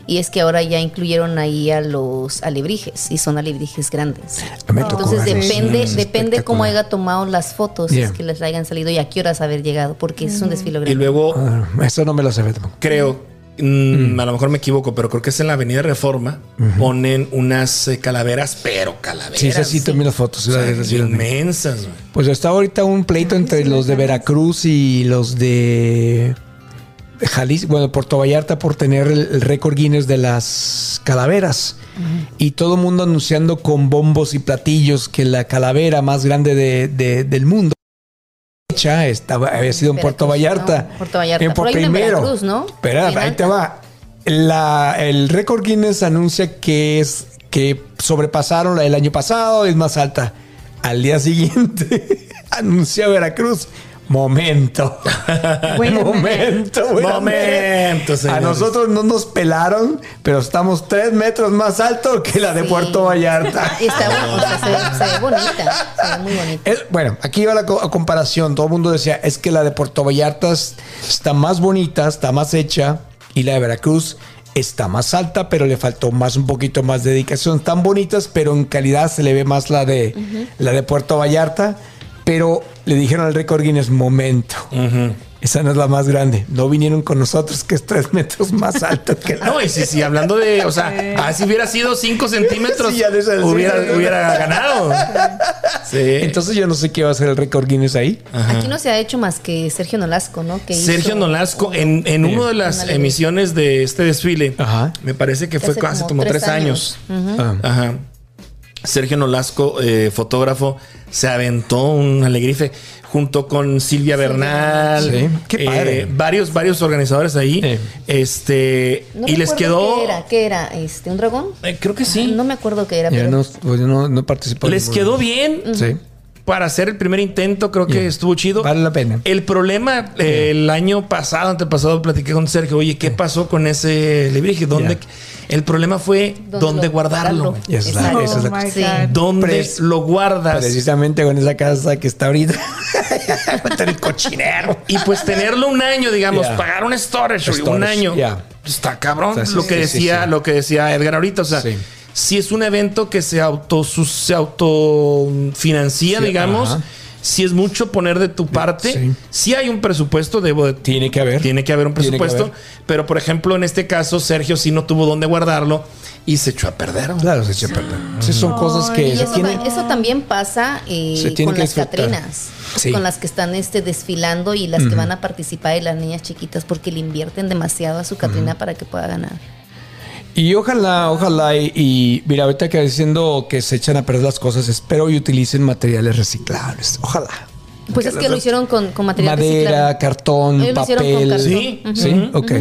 Y es que ahora ya incluyeron ahí a los alebrijes y son alebrijes grandes. Me tocó Entonces depende, depende cómo haya tomado las fotos, Yeah. es que les hayan salido y a qué horas haber llegado, porque es un desfile grande. Y luego Ah, eso no me lo sabía tampoco. creo, mm, a lo mejor me equivoco, pero creo que es en la Avenida Reforma, ponen unas eh, calaveras, pero calaveras. Sí, sí, sí, también las fotos. o sea, las- inmensas. güey. Pues está ahorita un pleito entre los de Veracruz y los de Jalisco, bueno, Puerto Vallarta por tener el, el récord Guinness de las calaveras. Y todo el mundo anunciando con bombos y platillos que la calavera más grande de- de- del mundo hecha estaba, había sido en Puerto Veracruz, Vallarta. ¿no? Puerto Vallarta. En- por Pero una en primero. Veracruz, ¿no? Bien ahí te va. La- el récord Guinness anuncia que es que sobrepasaron la del año pasado, es más alta. Al día siguiente (laughs) anuncia Veracruz. Momento. (laughs) Momento. Momento. A nosotros no nos pelaron, pero estamos tres metros más alto que la de Sí. Puerto Vallarta. (laughs) Está bueno, o sea, se, ve- se ve bonita, se ve muy bonita. Es- bueno, aquí va la co- comparación. Todo el mundo decía, es que la de Puerto Vallarta es- está más bonita, está más hecha, y la de Veracruz está más alta, pero le faltó más un poquito más de dedicación. Están bonitas, pero en calidad se le ve más la de la de Puerto Vallarta. Pero le dijeron al récord Guinness, momento. Esa no es la más grande. No vinieron con nosotros, que es tres metros más alto que la. No, y si, si hablando de, o sea, ah, si hubiera sido 5 centímetros, Sí, ya de esa- hubiera, sí. hubiera ganado. Sí. Entonces yo no sé qué va a ser el récord Guinness ahí. Aquí no se ha hecho más que Sergio Nolasco, ¿no? Que Sergio hizo- Nolasco, en, en una de las Una emisiones de este desfile, Ajá. me parece que fue Hace hace como como tres tres años. años. Ah. Ajá. Sergio Nolasco, eh, fotógrafo, se aventó un alegrife junto con Silvia Bernal. Sí, qué eh, padre. varios, varios organizadores ahí. Eh. Este. No y les quedó. ¿Qué era? ¿Qué era? Este, ¿Un dragón? eh, creo que sí. No me acuerdo qué era, pero no, pues yo no, no participó. en les quedó bien. Sí. Para hacer el primer intento, creo que Yeah. estuvo chido. Vale la pena. El problema, eh, el año pasado, antepasado, platiqué con Sergio, oye, ¿qué pasó con ese librije? ¿Dónde? Yeah. El problema fue dónde, lo- guardarlo. Esa es la- Exacto. esa es la Oh Sí. God. ¿Dónde Pres- lo guardas? Precisamente con esa casa que está ahorita. Va a estar el cochinero. Y pues tenerlo un año, digamos, Yeah. pagar un storage, un Storage, año. yeah. Está cabrón. O sea, sí, lo que sí, sí, decía, sí. lo que decía Edgar ahorita. O sea, Sí. Si es un evento que se auto se autofinancia, Sí, digamos. ajá. Si es mucho poner de tu parte, Sí. si hay un presupuesto, debo de- Tiene que haber. tiene que haber un presupuesto. haber. Pero por ejemplo, en este caso, Sergio sí no tuvo dónde guardarlo y se echó a perder. Claro, se echa a perder. Sí, son cosas que eso, eso también pasa eh, Se tiene con que las disfrutar. Catrinas, Sí. con las que están este, desfilando y las que van a participar y las niñas chiquitas porque le invierten demasiado a su Catrina para que pueda ganar. Y ojalá, ojalá, y, y mira, ahorita que diciendo que se echan a perder las cosas, espero y utilicen materiales reciclables. Ojalá. Pues es que lo hicieron con, con material Madera, reciclable. cartón, Ellos lo hicieron con papel. cartón. Sí. Sí, ok.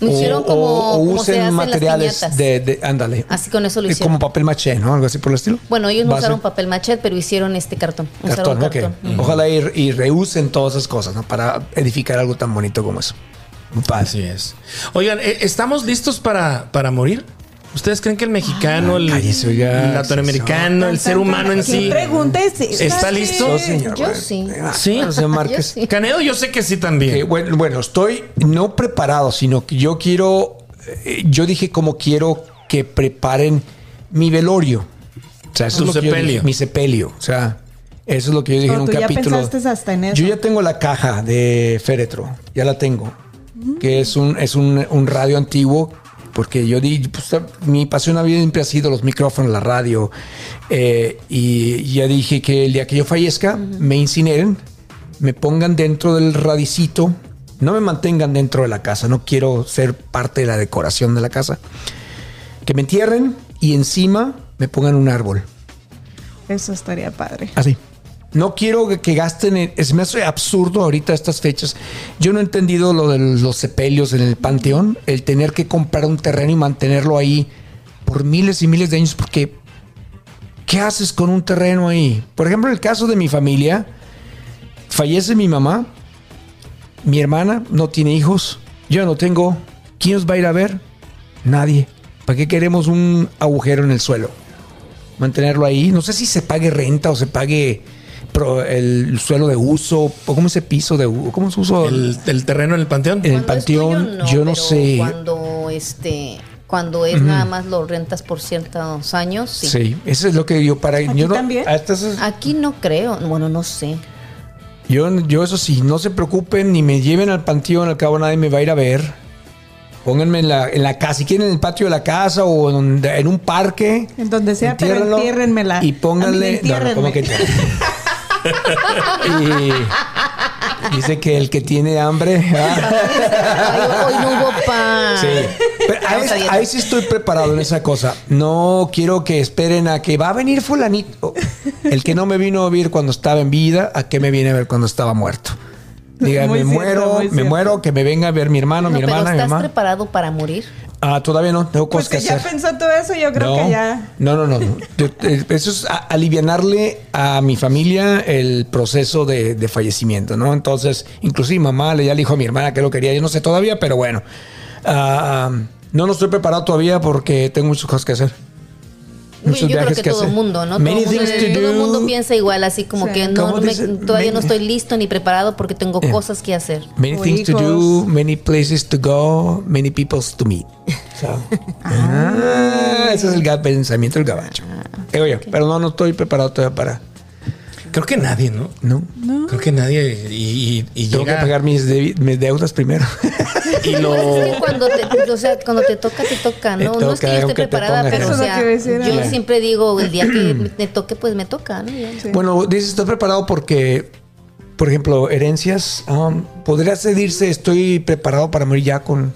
Lo hicieron O- como, o, o como se usen hacen materiales las de, de- ándale. Así con eso lo hicieron. Como papel maché, ¿no? Algo así por el estilo. Bueno, ellos no usaron papel machet, pero hicieron este cartón. Cartón, usaron ok. cartón. Ojalá y, y reusen todas esas cosas, ¿no? Para edificar algo tan bonito como eso. Así es. Oigan, eh, ¿estamos listos para, para morir? ¿Ustedes creen que el mexicano, el, cállese, oiga, el latinoamericano, el ser humano en ¿Quién sí... ¿Está listo? No, señor. Yo bueno. sí. Sí. Yo sí. Canedo yo sé que sí también. Bueno, bueno, estoy no preparado, sino que yo quiero, eh, yo dije como quiero que preparen mi velorio. O sea, eso Tu es lo que yo sepelio. dije, mi sepelio. O sea, eso es lo que yo dije Oh, en un tú ya capítulo. pensaste hasta en eso. Yo ya tengo la caja de féretro, ya la tengo. Que es un, es un, un radio antiguo. Porque yo di, pues, mi pasión había siempre ha sido los micrófonos, la radio. eh, y ya dije que el día que yo fallezca, me incineren, me pongan dentro del radicito, no me mantengan dentro de la casa, no quiero ser parte de la decoración de la casa. Que me entierren y encima me pongan un árbol. Eso estaría padre. Así. No quiero que, gasten. en- es, me hace absurdo ahorita estas fechas. Yo no he entendido lo de los sepelios en el panteón. El tener que comprar un terreno y mantenerlo ahí por miles y miles de años. Porque, ¿qué haces con un terreno ahí? Por ejemplo, el caso de mi familia, fallece mi mamá. Mi hermana no tiene hijos. Yo no tengo. ¿Quién nos va a ir a ver? Nadie. ¿Para qué queremos un agujero en el suelo? mantenerlo ahí. No sé si se pague renta o se pague pro- el suelo de uso, o cómo ese piso de cómo se usa El, el terreno en el panteón. En el es tuyo, panteón, yo no pero sé. Cuando este cuando es nada más lo rentas por ciertos años, sí. Sí, eso es lo que yo para ¿Aquí yo no, también? es- Aquí no creo, bueno, no sé. yo, yo eso sí, no se preocupen ni me lleven al panteón, al cabo nadie me va a ir a ver. Pónganme en la, en la casa, si quieren en el patio de la casa o en, un parque. En donde sea, pero entiérrenmela. Y pónganle. A mí no, no, ¿cómo que entiérrenme. Y dice que el que tiene hambre. ah. Ay, hoy no hubo pan. Sí. Pero ahí, sí estoy preparado en esa cosa. No quiero que esperen a que va a venir fulanito. El que no me vino a ver cuando estaba en vida, ¿a qué me viene a ver cuando estaba muerto? Diga, Muy me cierto, muero, me cierto. muero, que me venga a ver mi hermano, No, mi pero hermana, mi ¿estás mamá. preparado para morir? Ah, todavía no, tengo Pues cosas si que ya pensó todo eso, yo creo no, que ya. no, no, no. no. Yo, (laughs) eh, Eso es a- alivianarle a mi familia el proceso de, de fallecimiento, ¿no? Entonces, inclusive mi mamá le ya le dijo a mi hermana que lo quería, yo no sé todavía, pero bueno. Ah, no, no estoy preparado todavía porque tengo muchas cosas que hacer. Yo creo que, que todo el mundo, ¿no? Todo Many todo el do. mundo piensa igual, así como Sí. que no, ¿Cómo no me- todavía no Many- estoy listo ni preparado porque tengo Yeah. cosas que hacer. Many O things to do, hijos. many places to go, many peoples to meet. So, (laughs) ah, ese es el pensamiento del gabacho. Digo yo, pero no, no estoy preparado todavía para. Creo que nadie, ¿no? No. Creo que nadie. Y, y- y Tengo llega- que pagar mis, deudas primero. (laughs) Y lo. Es que cuando te, o sea, cuando te toca, te toca, Te ¿no? no es que yo esté preparada, pongas. pero o sea, yo siempre digo, el día que me toque, pues me toca, ¿no? Bueno, dices, estoy preparado porque, por ejemplo, herencias. um, ¿Podría cedirse? Estoy preparado para morir ya con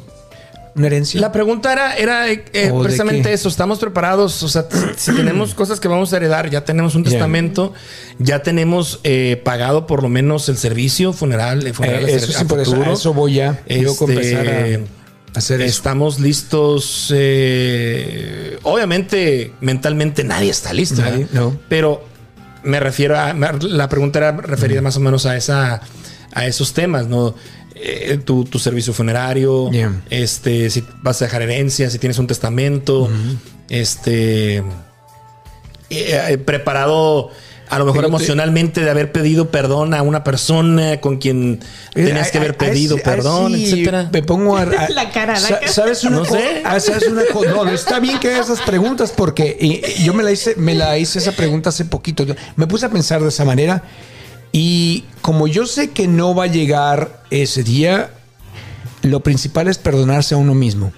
una herencia. La pregunta era, era eh, eh, ¿O de precisamente eso. ¿Estamos preparados? O sea, si tenemos (clears throat) cosas que vamos a heredar, ya tenemos un Yeah. testamento, ya tenemos eh, pagado por lo menos el servicio funeral. El funeral Eh, a eso sí, a por eso, a eso voy ya. Yo Este, a hacer eso. Estamos listos. eh, obviamente, mentalmente nadie está listo. Nadie, ¿verdad? no. Pero me refiero a. La pregunta era referida más o menos a esa. a esos temas, ¿no? Eh, tu, tu servicio funerario, Yeah. este, si vas a dejar herencia, si tienes un testamento, este. eh, eh, preparado a lo mejor emocionalmente de haber pedido perdón a una persona con quien tenías que haber pedido perdón, sí, etcétera. Me pongo a, (laughs) a- La cara, la sa- cara. ¿Sabes una No sé. ah, ¿sabes una No, está bien que hagas esas preguntas porque yo me la hice, me la hice esa pregunta hace poquito. Me puse a pensar de esa manera y como yo sé que no va a llegar ese día, lo principal es perdonarse a uno mismo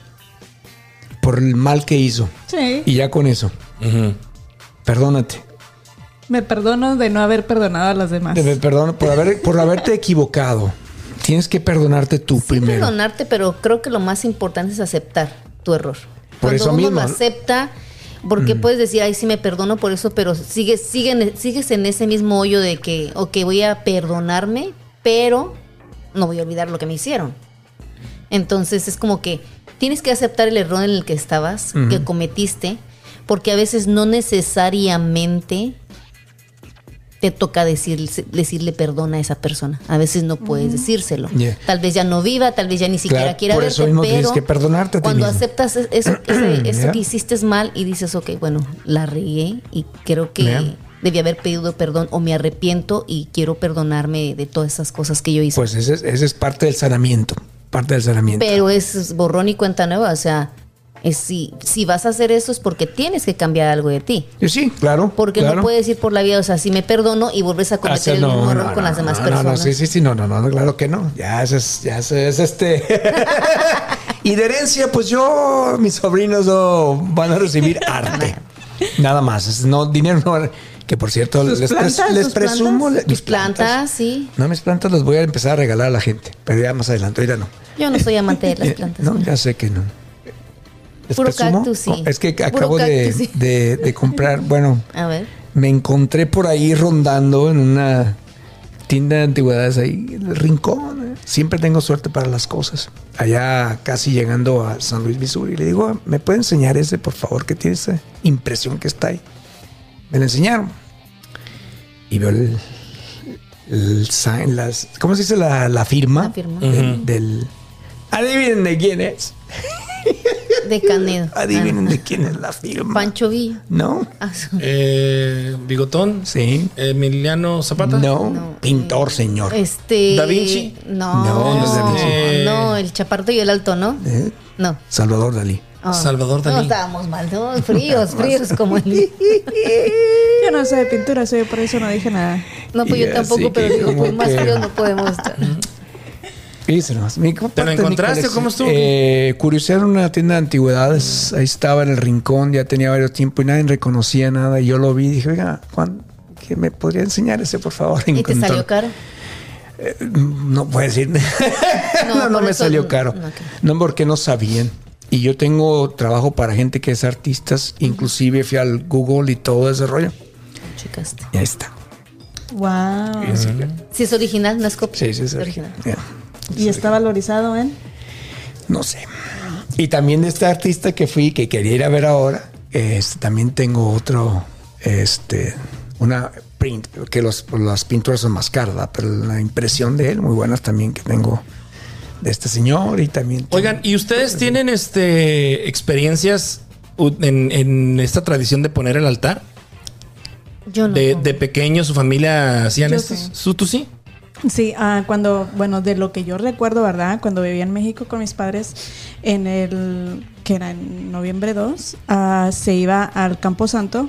por el mal que hizo Sí. y ya con eso, perdónate. Me perdono de no haber perdonado a los demás. Te perdono por haber por haberte equivocado. Tienes que perdonarte tú Sí, primero. perdonarte, pero creo que lo más importante es aceptar tu error. Por Cuando eso uno mismo. lo acepta, porque puedes decir, ay, sí me perdono por eso, pero sigues, siguen- sigues en ese mismo hoyo de que, ok, voy a perdonarme, pero no voy a olvidar lo que me hicieron. Entonces es como que tienes que aceptar el error en el que estabas, que cometiste, porque a veces no necesariamente te toca decir, decirle perdón a esa persona. A veces no puedes decírselo. Yeah. Tal vez ya no viva, tal vez ya ni siquiera Claro, quiera por verte, eso mismo pero tienes que perdonarte a ti cuando mismo. aceptas es- eso, (clears throat) ese- eso Yeah. que hiciste mal y dices, ok, bueno, la regué y creo que Yeah. debí haber pedido perdón o me arrepiento y quiero perdonarme de todas esas cosas que yo hice. Pues ese, es- ese es parte del sanamiento. Parte del sanamiento. Pero es borrón y cuenta nueva, o sea, si, si vas a hacer eso es porque tienes que cambiar algo de ti. Sí, claro. Porque claro. no puedes ir por la vida, o sea, si me perdono y vuelves a cometer Hacer- el no, mismo error no, con las demás no, no, no, personas. sí, sí, sí, no, no, no, claro que no. Ya es, ya ese es este. (laughs) y de herencia, pues yo, mis sobrinos no van a recibir arte. Nada más. es- No, dinero no. Que por cierto, ¿Sus les, plantas? les ¿Sus presumo. plantas? mis Tus plantas, sí. No, mis plantas las voy a empezar a regalar a la gente. Pero ya más adelante, ahorita no. Yo no soy amante de las (laughs) plantas. No, ya sé que no. ¿Les Puro presumo? cactus, sí. Es que acabo de, cactus, sí. de- de comprar, (laughs) bueno, A ver. me encontré por ahí rondando en una tienda de antigüedades ahí, en el rincón. Siempre tengo suerte para las cosas. Allá casi llegando a San Luis, Missouri, le digo, ¿me puede enseñar ese, por favor, que tiene esa impresión que está ahí? Me lo enseñaron. Y veo el, el sign, las, ¿cómo se dice la, la firma? La firma. Del, del- Adivinen de quién es. (laughs) De Canedo. Adivinen Ah, de quién es la firma. Pancho Villa. ¿No? Ah, Eh, Bigotón. Sí. Emiliano Zapata. No. No. Pintor, señor. Este. ¿Da Vinci? No. No, no es Da Vinci. Eh. No, el chaparrito y el alto, ¿no? ¿Eh? No. Salvador Dalí. Ah. Salvador No Dalí. estábamos mal, no, fríos, (laughs) fríos como el. (laughs) Yo no sé de pintura, soy por eso no dije nada. No, pues Y yo tampoco, pero digo, pues más fríos no podemos estar. Fíjense nomás, mi- de mi encontraste cómo estuvo? Eh, curioseé en una tienda de antigüedades. Ahí estaba en el rincón, ya tenía varios tiempo y nadie reconocía nada. Y yo lo vi y dije, oiga, Juan, ¿qué me podría enseñar ese, por favor? (laughs) ¿Y te salió caro? No puedo decir. (laughs) No, me eso- salió caro. no, porque no sabían. Y yo tengo trabajo para gente que es artistas. Inclusive fui al Google y todo ese rollo. Chicaste. Y ahí está. Wow. Si es original, no es copia. Sí, sí, es sí. original. Ya. Y está valorizado en. No sé. Y también de este artista que fui, que quería ir a ver ahora, este, también tengo otro, este, una print, que los, las pinturas son más caras, pero la impresión de él, muy buenas también que tengo de este señor y también... tengo- Oigan, ¿y ustedes tienen este experiencias en, en esta tradición de poner el altar? Yo no. De, de pequeño, su familia hacían esto. sí. ¿Tú, tú sí? Sí, ah, cuando, bueno, de lo que yo recuerdo, ¿verdad? Cuando vivía en México con mis padres, en el, que era en noviembre 2, ah, se iba al Campo Santo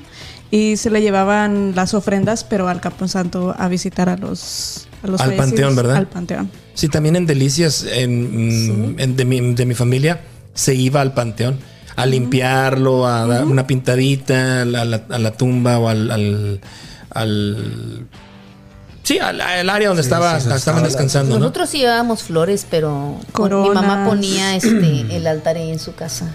y se le llevaban las ofrendas, pero al Campo Santo a visitar a los, a los Al fallecidos, panteón, ¿verdad? Al panteón. Sí, también en Delicias en, en- de, mi, de mi familia se iba al panteón a limpiarlo, a dar una pintadita la- a la tumba o al... al, al- sí, al, al área donde estaba, sí, sí, estaban estaba- descansando, ¿no? Nosotros sí llevábamos flores, pero mi mamá ponía (clears throat) este el altar ahí en su casa.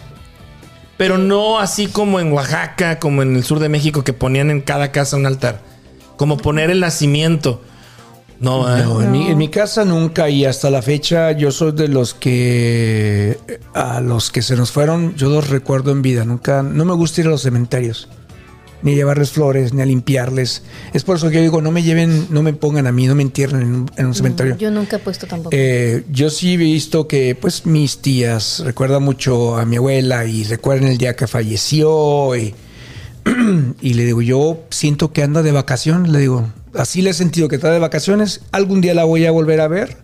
Pero no así como en Oaxaca, como en el sur de México, que ponían en cada casa un altar. Como poner el nacimiento. No, ¿eh? No, en, Mi, en mi casa nunca y hasta la fecha yo soy de los que a los que se nos fueron yo los recuerdo en vida nunca no me gusta ir a los cementerios ni a llevarles flores, ni a limpiarles. Es por eso que yo digo, no me lleven, no me pongan a mí, no me entierren en un, en un cementerio. Yo nunca he puesto tampoco. Eh, yo sí he visto que, pues, mis tías recuerdan mucho a mi abuela y recuerdan el día que falleció y, (clears throat) y le digo, yo siento que anda de vacaciones, le digo, así le he sentido que está de vacaciones, algún día la voy a volver a ver,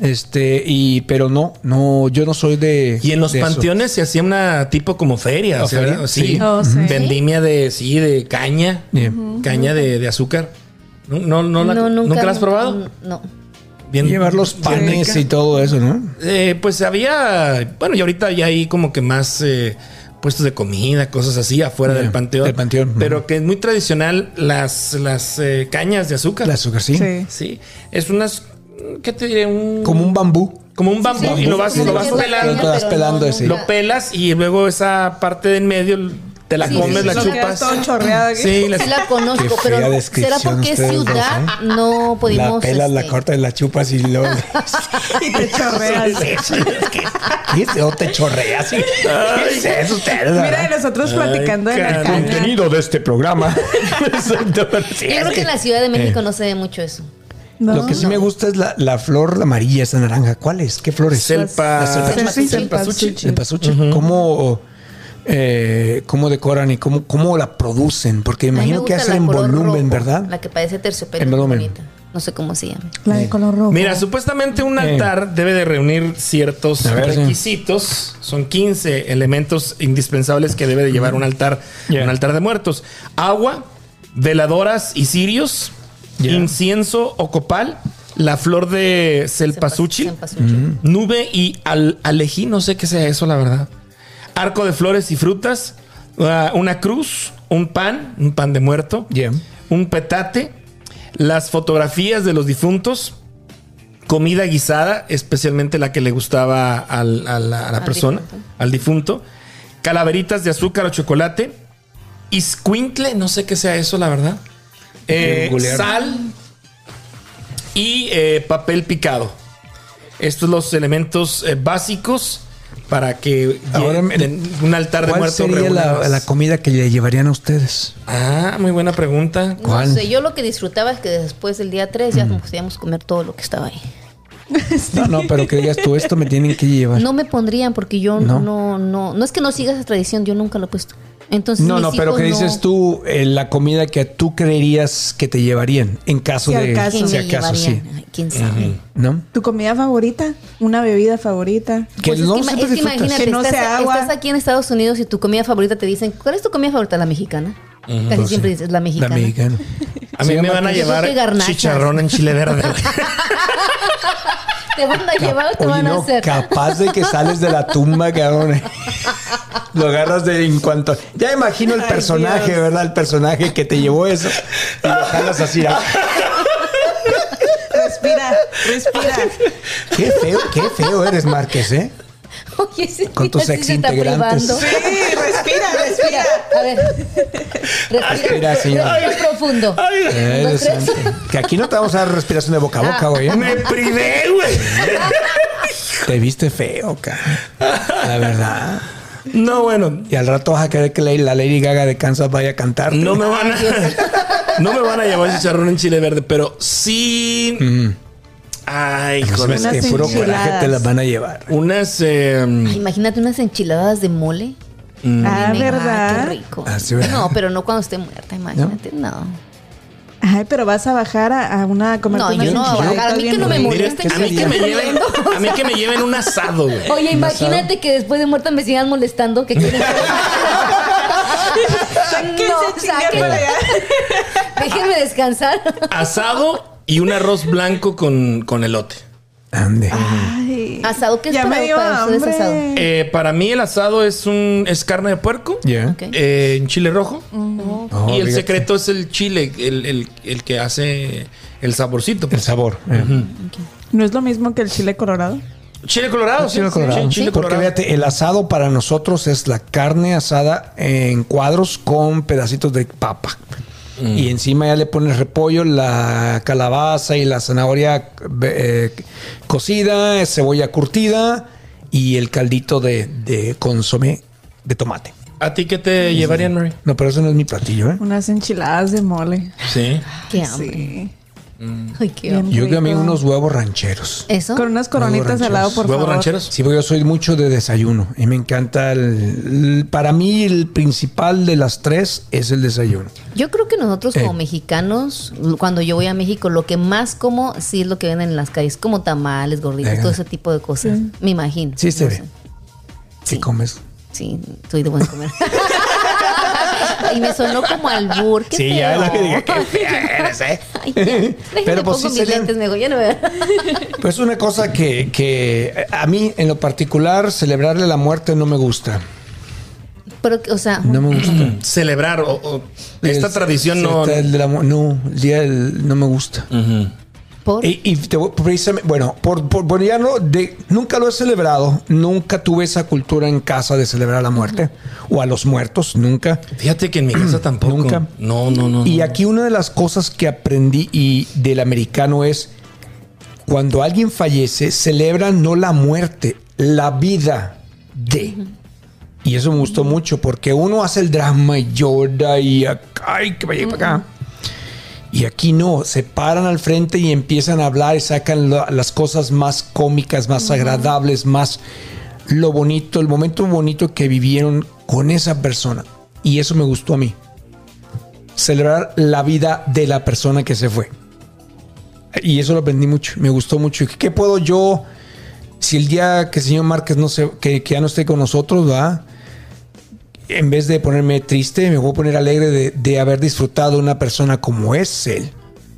este, y, pero no, no, yo no soy de... Y en los eso. panteones se hacía una tipo como feria, ¿O sea, feria? sí. Sí. Oh, sí. Vendimia de, sí, de caña, Yeah. caña de, de azúcar. No, no, no la- nunca, la has probado? No. Bien, Llevar los panes rica. y todo eso, ¿no? Eh, pues había, bueno, y ahorita ya hay como que más eh, puestos de comida, cosas así afuera del panteón. del panteón, Pero que es muy tradicional las, las eh, cañas de azúcar. El azúcar, sí. Sí. Sí, es unas, ¿qué te diré? Un, Como un bambú. como un bambú Sí, y lo vas, sí, lo sí, vas sí, sí, pelando. Lo vas pelando ese. Lo pelas y luego esa parte de en medio te la Sí, comes, sí, la sí, chupas. todo chorreado aquí. Sí, la- Sí la conozco, pero ¿será porque es ustedes dos, ciudad? ¿eh? No La pudimos... pelas, la este, cortas, la chupas y luego... (laughs) Y te chorreas. ¿Qué es eso? te chorreas? ¿Qué es eso ustedes? Mira, nosotros platicando de la caña. contenido de este programa. (laughs) Sí, Yo creo que en la Ciudad de México no se ve mucho eso. No. Lo que sí No. me gusta es la, la flor la amarilla, esa naranja. ¿Cuál es? ¿Qué flor es? Selpa- La selpa- Selpa- Cempasúchil. Cempasúchil. ¿Cómo, eh, ¿Cómo decoran y cómo, cómo la producen? Porque imagino que hacen volumen, rojo, ¿verdad? La que parece terciopelo. En volumen. bonita. No sé cómo se llama. La de color rojo. Mira, supuestamente un Eh. altar debe de reunir ciertos sí. requisitos. Son 15 elementos indispensables que debe de llevar un altar, Yeah. un altar de muertos. Agua, veladoras y cirios, Yeah. incienso o copal, la flor de celpasúchil, Cempasúchil. nube y al alejí, no sé qué sea eso, la verdad. Arco de flores y frutas, uh, una cruz, un pan, un pan de muerto, Yeah. un petate, las fotografías de los difuntos, comida guisada, especialmente la que le gustaba al- a la, a la Al persona, difunto. al difunto, calaveritas de azúcar o chocolate, iscuintle, no sé qué sea eso, la verdad, eh, sal y eh, papel picado. Estos los elementos eh, básicos para que Ahora, un altar de ¿Cuál muertos sería reúna la, comida que le llevarían a ustedes? Ah, muy buena pregunta. ¿Cuál? No sé, yo lo que disfrutaba es que después del día 3 ya nos podíamos comer todo lo que estaba ahí. (laughs) No, no, pero que digas tú, esto me tienen que llevar. No me pondrían porque yo No. no, no, no, es que no siga esa tradición, yo nunca lo he puesto. Entonces, No, mis no, pero que no- dices tú eh, la comida que tú creerías que te llevarían en caso Si de caso. ¿Quién si acaso sí? Ay, ¿Quién sabe? ¿no? ¿Tu comida favorita? ¿Una bebida favorita? Que Pues es no que, ima- siempre es que imagínate, Que no estás, sea agua. estás aquí en Estados Unidos y tu comida favorita te dicen, ¿cuál es tu comida favorita? La mexicana. Casi Pues siempre sí. dices la mexicana. La mexicana. A mí me van a llevar que chicharrón en chile verde. (laughs) ¿Te van a llevar o te Oye, van a no, hacer? capaz de que sales de la tumba, cabrón. (laughs) Lo agarras de en cuanto. Ya imagino el Ay, personaje, Dios. ¿verdad? El personaje que te llevó eso. Y lo jalas así. ¿ah? Respira, respira. Qué feo, qué feo eres, Márquez, ¿eh? Oye, sí, Con tus así se está exintegrantes. privando. Sí, respira, respira. A ver. Respira, Respira, señor. respira profundo. Eres santo. Que aquí no te vamos a dar respiración de boca a boca, güey. ¿eh? me privé, güey. Te viste feo, cabrón. La verdad. No, bueno, Y al rato vas a querer que la la Lady Gaga de Kansas vaya a cantar. no me van a. (laughs) No me van a llevar chicharrón en chile verde, pero sí. Ay, No con que puro coraje enchiladas. te las van a llevar. unas. eh, Ay, Imagínate unas enchiladas de mole. Ah, Dime, ¿verdad? qué rico. Ah, sí, ¿verdad? no, pero no cuando esté muerta, imagínate. No. Ay, pero vas a bajar a, a una a comer No, yo no, enchiladitas bajar, a mí que no me ricas. mire, moleste, a mí que me lleven. A mí que me lleven un asado, güey. Oye, imagínate que después de muerta me sigan molestando que quieren (laughs) (laughs) No, allá. Déjenme descansar. Asado y un arroz blanco con, con elote. Ande. Ay, Asado, ¿qué es ya para- me dio para ustedes asado? Eh, para mí el asado es un es carne de puerco Ya. Ok. eh, en chile rojo. Oh, y el fíjate. secreto es el chile, el, el- el que hace el saborcito. El sabor. ¿No es lo mismo que el chile colorado? Chile colorado, sí, Chile colorado. chile Porque colorado. fíjate, el asado para nosotros es la carne asada en cuadros con pedacitos de papa. Y encima ya le pones repollo, la calabaza y la zanahoria eh, cocida, cebolla curtida y el caldito de, de consomé de tomate. ¿A ti qué te llevarían, Mary? No, pero eso no es mi platillo, ¿eh? Unas enchiladas de mole. Sí. Qué hambre. Sí. Ay, qué Bien. Yo rico. unos huevos rancheros. ¿Eso? Con unas coronitas al lado, por ¿Huevos favor. rancheros? Sí, porque yo soy mucho de desayuno y me encanta el, el- para mí el principal de las tres es el desayuno. Yo creo que nosotros como Eh. mexicanos, cuando yo voy a México, lo que más como sí es lo que venden en las calles, como tamales, gorditos, Eh. todo ese tipo de cosas. Me imagino. Sí, se No ve. ¿Qué comes? Sí, soy de buen comer. (laughs) y me sonó como albur. Qué Sí, feo. ya es lo que dije, qué (laughs) fea eres, ¿eh? (laughs) Ay, ya. Pero, pues, sí mis serían- lentes, mejor, ya no veo. (laughs) Pues una cosa que, que a mí en lo particular celebrarle la muerte no me gusta. Pero, o sea, No me gusta. (clears throat) Celebrar o, o- esta El- tradición no. el de la no, el día del- no me gusta. Ujú. Por Y, y te voy- precisamente, bueno, por, por, bueno, ya no, de, nunca lo he celebrado, nunca tuve esa cultura en casa de celebrar la muerte o a los muertos, nunca. Fíjate que en mi casa (clears throat) tampoco. Nunca. No, no, no. Y no. aquí una de las cosas que aprendí y del americano es cuando alguien fallece, celebra no la muerte, la vida de. Y eso me gustó mucho porque uno hace el drama y llora y ay, que vaya para acá. Y aquí no, se paran al frente y empiezan a hablar y sacan las cosas más cómicas, más agradables, más lo bonito, el momento bonito que vivieron con esa persona. Y eso me gustó a mí celebrar la vida de la persona que se fue. Y eso lo aprendí mucho, me gustó mucho. ¿Qué puedo yo, si el día que el señor Márquez no se, que, que ya no esté con nosotros, va, en vez de ponerme triste, me voy a poner alegre de, de haber disfrutado una persona como es él,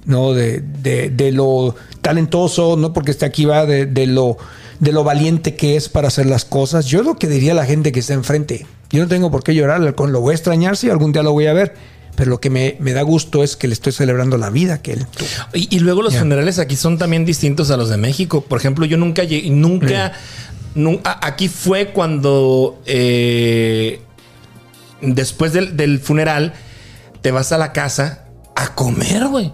¿no? De, de- de lo talentoso, no porque esté aquí, va, de, lo, de lo valiente que es para hacer las cosas. Yo lo que diría a la gente que está enfrente, yo no tengo por qué llorar, con lo voy a extrañar, si algún día lo voy a ver, pero lo que me, me da gusto es que le estoy celebrando la vida que él tuvo. Y, y luego los Ya. funerales aquí son también distintos a los de México. Por ejemplo, yo nunca llegué, nunca, aquí fue cuando eh, después del, del funeral te vas a la casa a comer, güey.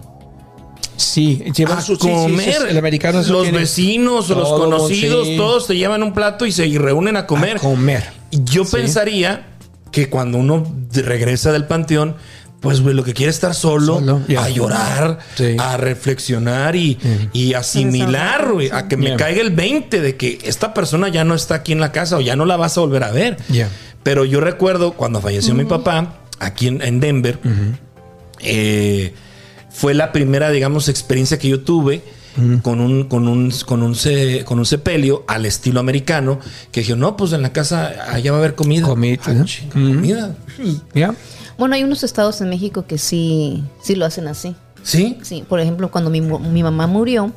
Sí, llevan A su sí, sí, comer. sí, el americano los tiene- vecinos los conocidos, todos te llevan un plato y se reúnen a comer. A comer. Yo pensaría que cuando uno regresa del panteón, pues güey, lo que quiere es estar solo, a llorar, a reflexionar y, y asimilar, güey, a que me caiga el 20 de que esta persona ya no está aquí en la casa o ya no la vas a volver a ver. Ya. Pero yo recuerdo cuando falleció mi papá, aquí en, en Denver, eh, fue la primera, digamos, experiencia que yo tuve con un, con un, con un, con un sepelio al estilo americano, que dije, no, pues en la casa allá va a haber comida. Comida, Ah, Ujú. comida. ¿Ya? Bueno, hay unos estados en México que sí, sí lo hacen así. ¿Sí? Sí, por ejemplo, cuando mi, mi mamá murió,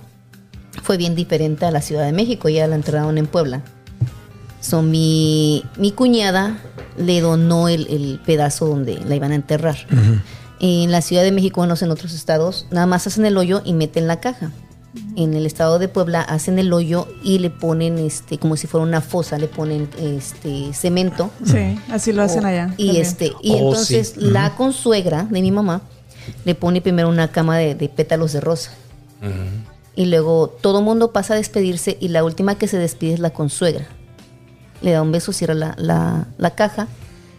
fue bien diferente a la Ciudad de México. Ya la enterraron en Puebla. So, mi, mi cuñada le donó el, el pedazo donde la iban a enterrar. En la Ciudad de México, no sé, en otros estados, nada más hacen el hoyo y meten la caja. En el estado de Puebla hacen el hoyo y le ponen, este, como si fuera una fosa, le ponen este cemento Sí, así lo hacen allá. y también. este, y Oh, entonces sí. la consuegra de mi mamá le pone primero una cama de, de pétalos de rosa. Y luego todo mundo pasa a despedirse y la última que se despide es la consuegra. Le da un beso, cierra la, la- la caja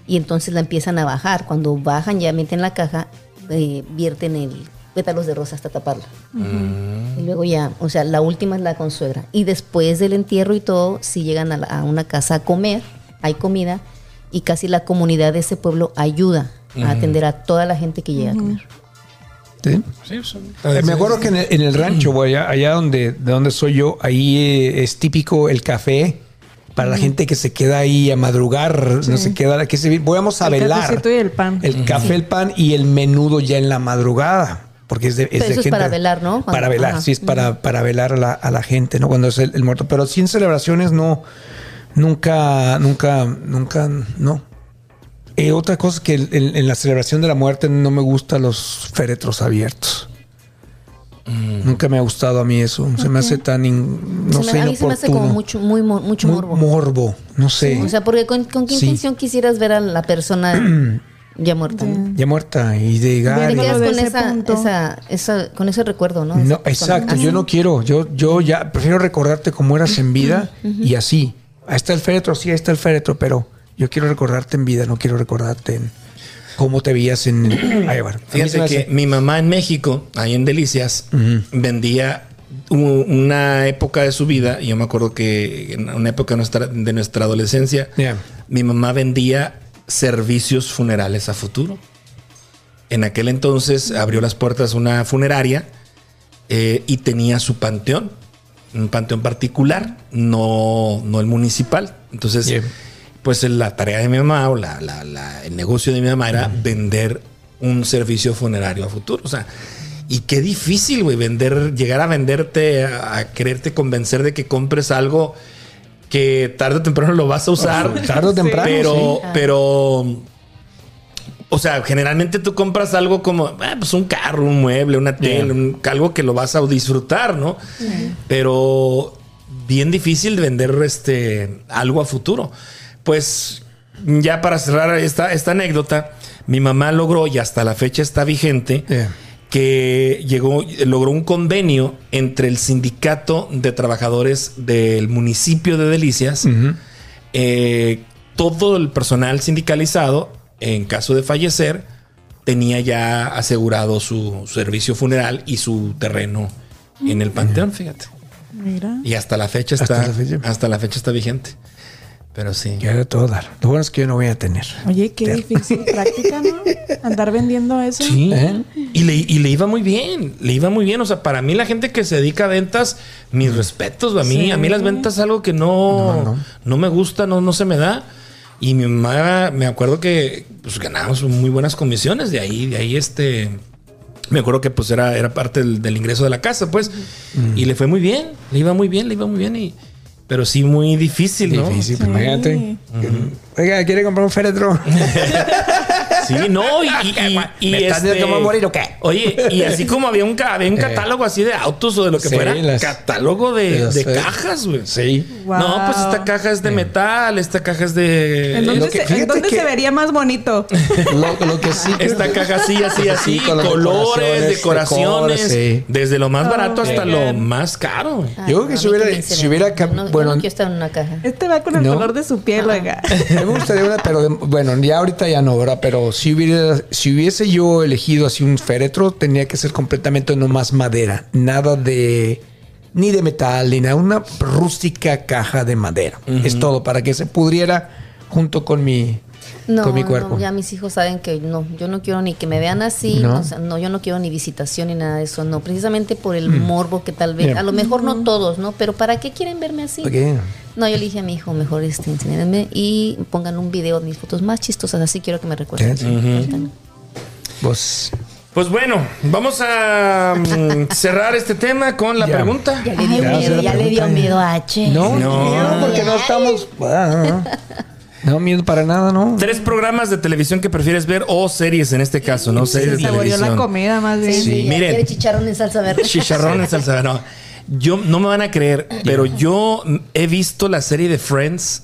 y entonces la empiezan a bajar. Cuando bajan ya meten la caja, eh, vierten el pétalos de rosa hasta taparla. Y luego ya, o sea, la última es la consuegra. Y después del entierro y todo, si llegan a, la- a una casa a comer, hay comida y casi la comunidad de ese pueblo ayuda a atender a toda la gente que llega a comer. ¿Sí? Eh, me acuerdo que en el, en el rancho, güey, allá, allá donde, de donde soy yo, ahí eh, es típico el café para la gente que se queda ahí a madrugar, no se queda, que se, vamos a El velar. y el pan. El café, el pan y el menudo ya en la madrugada. Porque es de, es Pero de eso es gente- para velar, ¿no? Cuando- para velar, ajá. sí, es para, para velar a la, a la gente, ¿no? Cuando es el, el muerto. Pero sí en celebraciones no, nunca, nunca, nunca, no. Eh, otra cosa es que en, en- en la celebración de la muerte no me gustan los féretros abiertos. Nunca me ha gustado a mí eso. Se me hace tan, in- no Se me- sé, a mí se me hace como mucho, muy, mucho Muy morbo. morbo, no sé. O sea, porque con, con qué Sí. intención quisieras ver a la persona (clears throat) ya muerta. ya muerta y de llegar con ese esa, esa, esa, con ese recuerdo, ¿no? Exacto. Así. Yo no quiero. Yo, yo ya prefiero recordarte cómo eras en vida (clears throat) y así. Ahí está el féretro, sí, ahí está el féretro, pero Yo quiero recordarte en vida, no quiero recordarte en cómo te veías en... (clears throat) Fíjate que hace- mi mamá en México, ahí en Delicias, vendía una época de su vida, y yo me acuerdo que en una época de nuestra, de nuestra adolescencia, Yeah. mi mamá vendía servicios funerales a futuro. En aquel entonces abrió las puertas una funeraria eh, y tenía su panteón, un panteón particular, no, no el municipal. Entonces, Yeah. Pues la tarea de mi mamá o la, la- la- el negocio de mi mamá era vender un servicio funerario a futuro. O sea, y qué difícil, güey, vender, llegar a venderte, a, a quererte convencer de que compres algo que tarde o temprano lo vas a usar. Tarde o temprano, Pero, sí. pero, o sea, generalmente tú compras algo como, ah, pues un carro, un mueble, una tele, Yeah. un- algo que lo vas a disfrutar, ¿no? Pero bien difícil vender este algo a futuro. Pues ya para cerrar esta, esta anécdota, mi mamá logró y hasta la fecha está vigente Yeah. que llegó, logró un convenio entre el sindicato de trabajadores del municipio de Delicias, eh, todo el personal sindicalizado, en caso de fallecer, tenía ya asegurado su servicio funeral y su terreno en el panteón, fíjate. Mira. Y hasta la fecha Hasta está, la fecha. hasta la fecha está vigente. Pero sí. Quiero de todo dar. Lo bueno es que yo no voy a tener. Oye, qué difícil (laughs) práctica, ¿no? Andar vendiendo eso. Sí. ¿Eh? Y, le, y le iba muy bien, le iba muy bien. O sea, para mí la gente que se dedica a ventas, mis respetos. A mí, Sí. a mí las ventas es algo que no, No, no, no. me gusta, no, no se me da. Y mi mamá, me acuerdo que pues, ganábamos muy buenas comisiones de ahí, de ahí este... Me acuerdo que pues era, era parte del, del ingreso de la casa, pues. Y le fue muy bien, le iba muy bien, le iba muy bien. Y, pero sí muy difícil, ¿no? Difícil, pues, imagínate. Oiga, ¿quiere comprar un féretro? (laughs) (laughs) Sí, no, y, y, (laughs) y- y ¿Me estás diciendo que me morir o qué? Oye, y (laughs) así como había un, ca- había un catálogo así de autos o de lo que Sí, fuera, las- catálogo de, cajas, güey. Sí. Wow. No, pues esta caja es de metal, esta caja es de. ¿En dónde, Lo que- se, en fíjate dónde que- se vería más bonito? (laughs) Lo, lo que sí. que- Esta caja así, así, así, con colores, decoraciones, decoraciones, decores, sí. desde lo más Oh, barato hasta my lo más caro. Ay, Yo creo que a si hubiera- si hubiera no, bueno, no estar en una caja. Este va con el No. color de su piel, oiga. Me gustaría una, pero de- bueno, ya ahorita ya no, ¿verdad? Pero si hubiera, si hubiese yo elegido así un féretro, tenía que ser completamente nomás madera, nada de ni de metal ni nada, una rústica caja de madera. Es todo para que se pudriera junto con mi No, con mi no, ya mis hijos saben que no, yo no quiero ni que me vean así, No. o sea, no, yo no quiero ni visitación ni nada de eso, no, precisamente por el morbo que tal vez, a lo mejor no todos, ¿no? Pero ¿para qué quieren verme así? Ok. No, yo le dije a mi hijo, mejor este, enséñenme y pongan un video de mis fotos más chistosas, así quiero que me recuerden. Sí, Ahorita. Pues Pues bueno, vamos a mm, (laughs) cerrar este tema con la Ya. pregunta. Ya le dio miedo, ya le dio miedo a H. no, No. no, porque no estamos (laughs) ah, no miedo para nada, ¿no? Tres programas de televisión que prefieres ver o series en este caso, ¿no? Series de Se saboreó la televisión. comida más bien. Sí, sí, Miren. quiere chicharrón en salsa verde. Chicharrón en salsa. No. Yo no me van a creer, pero yo he visto la serie de Friends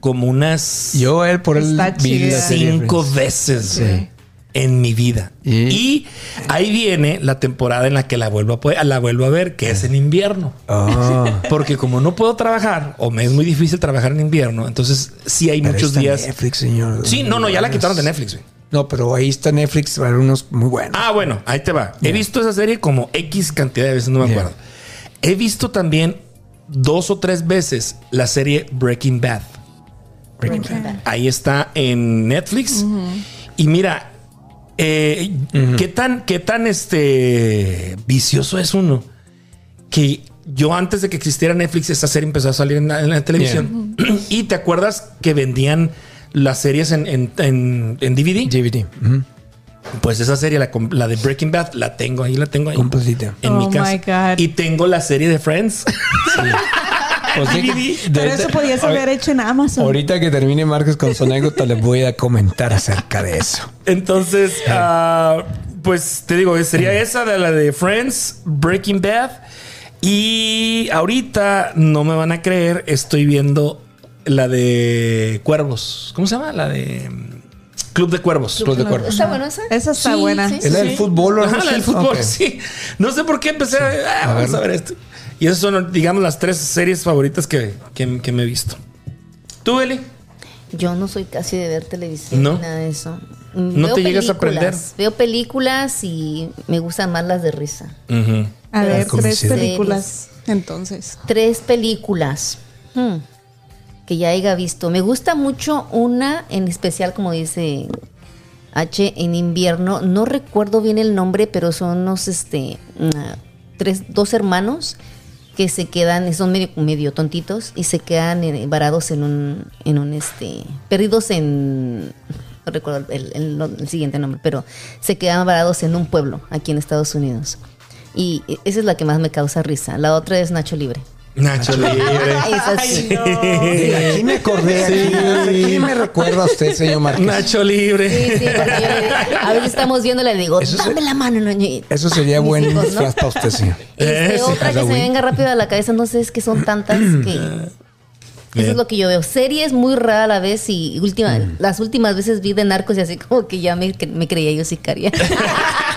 como unas Yo él por él cinco veces Sí. En mi vida. Y- Y ahí viene la temporada en la que la vuelvo a, la vuelvo a ver, que es en invierno. Ah. (laughs) Porque como no puedo trabajar o me es muy difícil trabajar en invierno, entonces sí hay Pero muchos está días. Netflix, señor. Sí, no, no, ya la quitaron de Netflix. güey. No, pero ahí está Netflix para unos muy buenos. Ah, bueno, ahí te va. He visto esa serie como X cantidad de veces, no me Yeah. acuerdo. He visto también dos o tres veces la serie Breaking Bad. Breaking Bad. Ahí está en Netflix. Y mira, eh, qué tan, qué tan este vicioso es uno. Que yo antes de que existiera Netflix, esa serie empezó a salir en la, en la televisión. (clears throat) y te acuerdas que vendían las series en, en, en- en DVD. DVD. Pues esa serie, la, de Breaking Bad, la tengo ahí, la tengo ahí. Completita. En Oh mi my casa. God. Y tengo la serie de Friends. (laughs) Pues sí. Pero eso podías haber hecho en Amazon. Ahorita que termine Marcos con su anécdota, les voy a comentar acerca de eso. Entonces, ah, pues te digo, sería esa de la de Friends, Breaking Bad. Y ahorita no me van a creer, estoy viendo la de Cuervos. ¿Cómo se llama? La de Club de Cuervos. Club de Cuervos. ¿Está bueno esa? Esa está Sí, buena. sí, ¿Es la del fútbol o Ajá, la del fútbol, Ok. sí. No sé por qué empecé a, ah, A vamos verlo. a ver esto. Y esas son, digamos, las tres series favoritas que, que- que me he visto. ¿Tú, Eli? Yo no soy casi de ver televisión ¿No? ni nada de eso. ¿No te llegas a aprender? Veo películas y me gustan más las de risa. Ujú. A ver, tres películas. Entonces. Tres películas hmm, que ya haya visto. Me gusta mucho una en especial, como dice H, en invierno. No recuerdo bien el nombre, pero son unos, este, tres, dos hermanos que se quedan, son medio, medio tontitos y se quedan eh, varados en un, en un, este, perdidos en, no recuerdo el, siguiente nombre, pero se quedan varados en un pueblo aquí en Estados Unidos. Y esa es la que más me causa risa. La otra es Nacho Libre. Nacho Libre. Sí. De aquí me acordé. Aquí, aquí me recuerda a usted, señor Márquez. Nacho Libre. Sí, sí, porque yo- a veces estamos viéndola y le digo, Eso dame se- la mano, ñoño. Eso sería Mis buen hijos, ¿no? disfraz para usted, señor. Este, Ese otra que se venga rápido a la cabeza, no sé, es que son tantas que... (clears throat) Eso es lo que yo veo. Series muy rara a la vez y última, las últimas veces vi de narcos y así como que ya me, que- me creía yo sicaria. (laughs)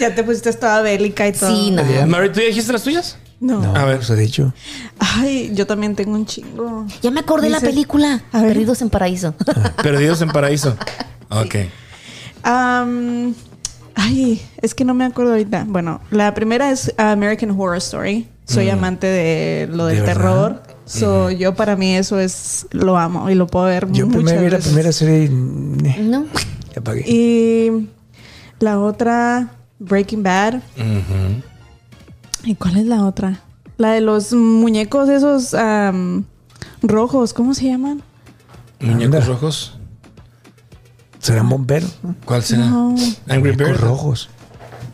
Ya te pusiste toda bélica y todo. sí, no. Mary, ¿tú ya dijiste las tuyas? No. No, A ver. os he dicho. Ay, yo también tengo un chingo. Ya me acordé de la película. A ver. Perdidos en Paraíso. Perdidos en Paraíso. Ok. Ay, es que no me acuerdo ahorita. Bueno, la primera es American Horror Story. Soy amante de lo del ¿De verdad? terror. So, Yo para mí eso es, lo amo y lo puedo ver Yo muchas primero vi la primera serie y... ¿No? (laughs) ya apagué. Y la otra, Breaking Bad. ¿Y cuál es la otra? La de los muñecos esos am, rojos, ¿cómo se llaman? Muñecos Anda. rojos. ¿Serán bomberos? ¿Cuál será? No. Angry Bird. Muñecos rojos.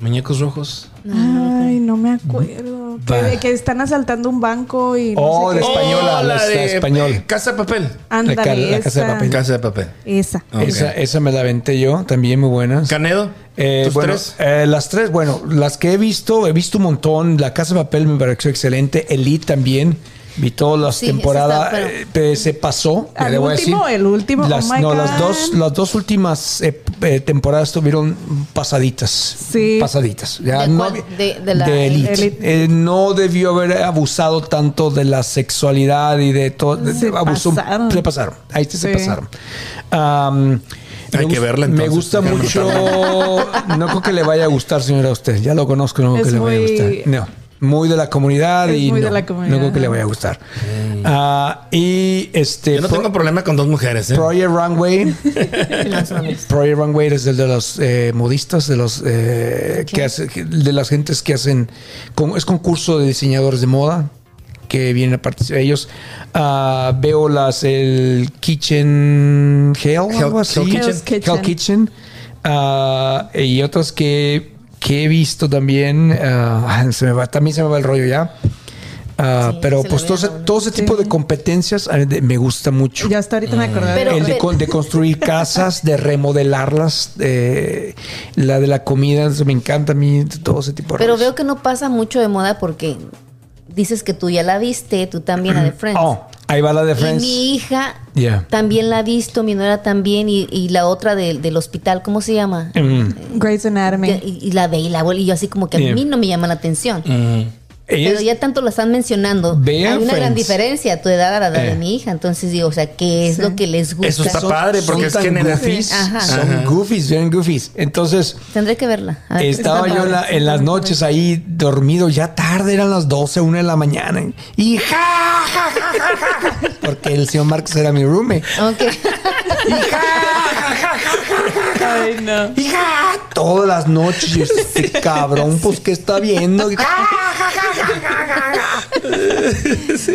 Muñecos rojos. Ay, no me acuerdo. Que, que están asaltando un banco y no Oh, sé de qué. española, la, la español. Casa de papel. Ándale, La la Casa de. Papel. Casa de papel. Esa. Esa, esa me la aventé yo, también muy buenas. Canedo. Eh, ¿Tus bueno, tres? eh, las tres, bueno, las que he visto, he visto un montón. La Casa de Papel me pareció excelente. Elite también. Vi todas las Sí, temporadas. está, eh, pe- se pasó. ¿Al le voy a último? decir. ¿El último? Las, Oh my no, God. las dos, las dos últimas eh, eh, temporadas estuvieron pasaditas. Sí. Pasaditas. Ya ¿De no De- de la- Elite. Elite. Eh, no debió haber abusado tanto de la sexualidad y de todo. de- Se abusó- pasaron. Se pasaron. Ahí sí se pasaron. Am, Hay me que verla, Me entonces, gusta déjame mucho. No creo que le vaya a gustar, señora, a usted. Ya lo conozco, no creo Es que le vaya a gustar. No. Muy de la comunidad Es y muy no, de la comunidad, no creo que le vaya a gustar. Ah, y este. Yo no Pro- tengo problema con dos mujeres, ¿eh? Project Runway. (laughs) Project Runway es el de los eh, modistas, de los eh, que hace- de las gentes que hacen con- es concurso de diseñadores de moda que vienen a participar ellos. Ah, veo las el Kitchen Hell, algo Hell- así. Hell Kitchen. Hell Kitchen. Ah, y otras que, que he visto también. ah, se me va, también se me va el rollo ya. Ah, Sí, pero pues todo, ese, uno. todo ese tipo de competencias a mí de- me gusta mucho. Ya hasta ahorita me acordé. Pero- el de, de construir (laughs) casas, de remodelarlas, de, la de la comida, eso me encanta a mí, todo ese tipo de Pero veo que no pasa mucho de moda porque dices que tú ya la viste, tú también la de Friends. Oh, ahí va la de y Friends. mi hija Yeah. también la ha visto, mi nuera también, y, y la otra del- del hospital, ¿cómo se llama? Mm. Grey's Anatomy. Y, y la ve y la abuela, y yo así como que a Yeah. mí no me llama la atención. Ujú. Pero ya tanto lo están mencionando. Vean Hay una gran diferencia a tu edad a la edad Eh. de mi hija. Entonces digo, o sea, ¿qué es Sí. lo que les gusta? Eso está padre porque es genera- goofies, Ajá. son goofies, bien goofies. Entonces, Tendré que verla. Ver, estaba yo en, la- padre. en las noches ahí dormido, ya tarde, eran las 12, 1 de la mañana. Y ja, ja, ja, ja, ja, ja, porque el señor Marcos era mi roommate. Ok. Y ja, ja, ja, ja, Ay, no. Hija, todas las noches, este cabrón, pues, ¿qué está viendo? Y,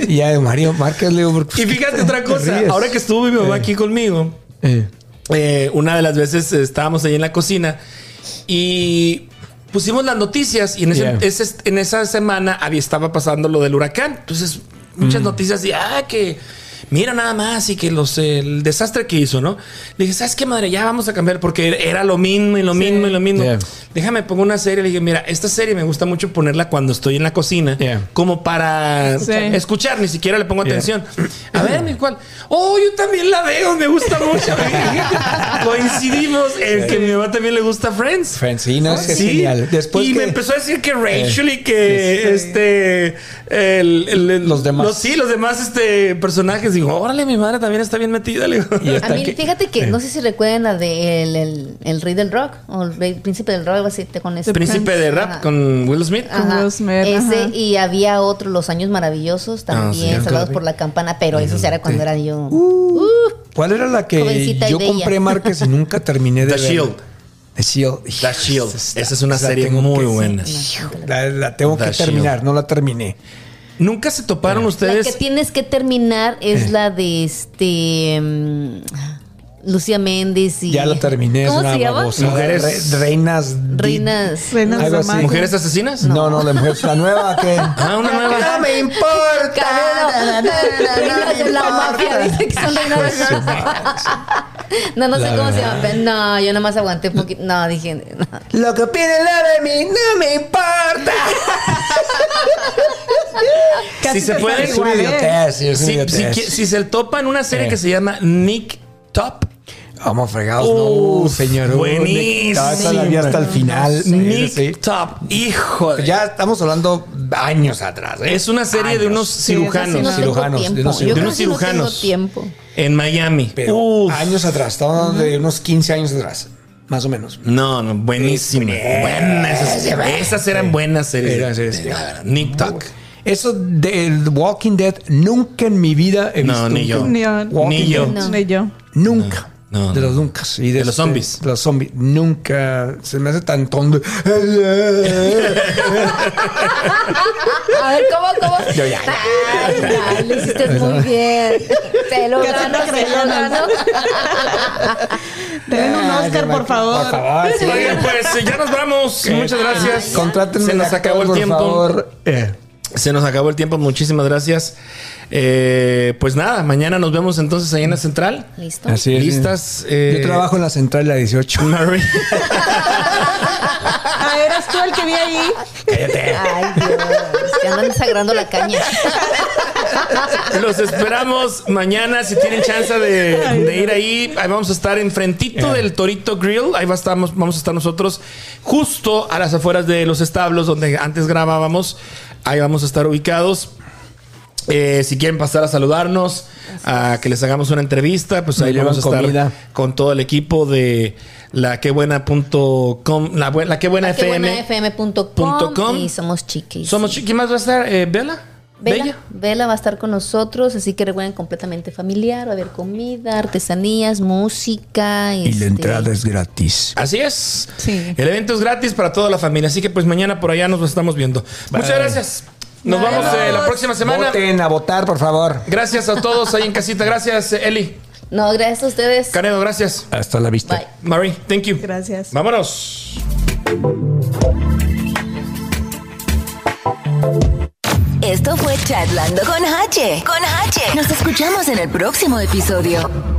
y ya de Mario Márquez le digo, Y fíjate otra ¿te cosa, ahora que estuvo mi mamá aquí conmigo, Eh, eh, una de las veces estábamos ahí en la cocina y pusimos las noticias y en, ese- Yeah. ese- en esa semana había, estaba pasando lo del huracán. Entonces, muchas noticias de, ah, que mira nada más y que los, el desastre que hizo, ¿no? Le dije, ¿sabes qué, madre? Ya vamos a cambiar porque era lo mismo y lo mismo y lo mismo. Yeah. Déjame pongo una serie. Le dije, mira, esta serie me gusta mucho ponerla cuando estoy en la cocina, Yeah. como para Sí. escuchar, ni siquiera le pongo Yeah. atención. A ver, mi cual. Oh, yo también la veo, me gusta mucho. (laughs) Coincidimos en que a mi mamá también le gusta Friends. Friends, sí, no, es que es Sí. genial. Después y que- me empezó a decir que Rachel y que Sí. este el- el- el- Los demás. sí, los demás este personajes. Digo, órale, mi madre también está bien metida. le digo. Y (laughs) A mí, que- fíjate que no sé si recuerdan la de el, el, el rey del rock o el rey- príncipe del rock, algo así, te con ese. Príncipe de rap Ajá. con Will Smith. Con Will Smith, Ese, ajá. y había otro, Los Años Maravillosos, también, sí, Salvados por la Campana, pero eso era cuando era yo. Uh, ¿Cuál era la que yo compré (laughs) Márquez y nunca terminé de The ver? Shield. The Shield. The Shield. Esa es una la serie muy buena. La, la tengo The que terminar, Shield. no la terminé. ¿Nunca se toparon La que ustedes? tienes que terminar es Eh. la de este. mm, Lucía Méndez y. Ya la terminé, es ¿Cómo una se llama? babosa. Mujeres- Re- reinas. Reinas. Reinas. ¿Mujeres asesinas? No, no, la mujer la nueva que. Ah, una nueva. No me importa. (laughs) Reinas de la mafia, dice que son reinas de la mafia. No, no sé cómo se llama. pero No, yo nomás aguanté un poquito. No, dije. no. Lo que opine la de mí no me importa. (laughs) Si se puede, Es una ¿eh? idiotez, es una Si, si, si se topa en una serie Eh. que se llama Nick Top. Vamos fregados, Uf, no, señor. buenísimo. Todavía hasta el final. Sí, Nick sí. Top. Hijo de- Ya estamos hablando años atrás. ¿eh? Es una serie de unos cirujanos no cirujanos, de unos Yo de unos no cirujanos. tiempo. en Miami. Pero Uf. años atrás, estamos hablando de unos 15 años atrás, más o menos. No, no, buenísima. Es- Buenas. Esas, esas eran buenas series. Eran. Nick Tuck. Eso de The Walking Dead, nunca en mi vida he No, visto. ni yo. Ni yo. Walking Ni yo. Dead. No. Ni yo. Nunca. No, de los no. nunca. Y De los este- zombies. de los zombies. Nunca. Se me hace tan tonto. (laughs) A ver, ¿cómo, cómo? Yo ya. Ay, lo hiciste muy bien. (laughs) Te lo gano, te lo gano. Denle un Oscar, por favor. Por favor, sí. Oigan, pues ya nos vamos. Muchas gracias. Contrátenme Se nos acabó el por tiempo. favor. Eh. Se nos acabó el tiempo. Muchísimas gracias. Eh, pues nada, mañana nos vemos entonces ahí en la central. ¿Listo? Así es. ¿Listas? sí. Eh, Yo trabajo en la central de la 18. (laughs) Mary. Ah, eras tú el que vi ahí. Cállate. Ay, Dios. Que andan sagrando la caña. Los esperamos mañana si tienen chance de, de ir ahí. Ahí vamos a estar enfrentito del Torito Grill. Ahí va a vamos a estar nosotros justo a las afueras de los establos donde antes grabábamos. Ahí vamos a estar ubicados. Eh, si quieren pasar a saludarnos, a que les hagamos una entrevista, pues ahí vamos a estar comida. con todo el equipo de la quebuena.com, la, buen- la que buena Qué buena FM. FM.com punto com. y somos chiquis. Somos chi- ¿Quién más va a estar? Eh, ¿Bella? Vela, ¿Bella? Vela va a estar con nosotros, así que recuerden completamente familiar, va a haber comida, artesanías, música. Y este, la entrada es gratis. Así es. Sí. El evento es gratis para toda la familia, así que pues mañana por allá nos estamos viendo. Muchas gracias. Nos vamos eh, la próxima semana. Voten a votar, por favor. Gracias a todos ahí en casita. Gracias, eh, Eli. No, gracias a ustedes. Canedo, gracias. Hasta la vista. Bye. Marie, thank you. Gracias. Vámonos. Esto fue Chatlando con H. Con H. Nos escuchamos en el próximo episodio.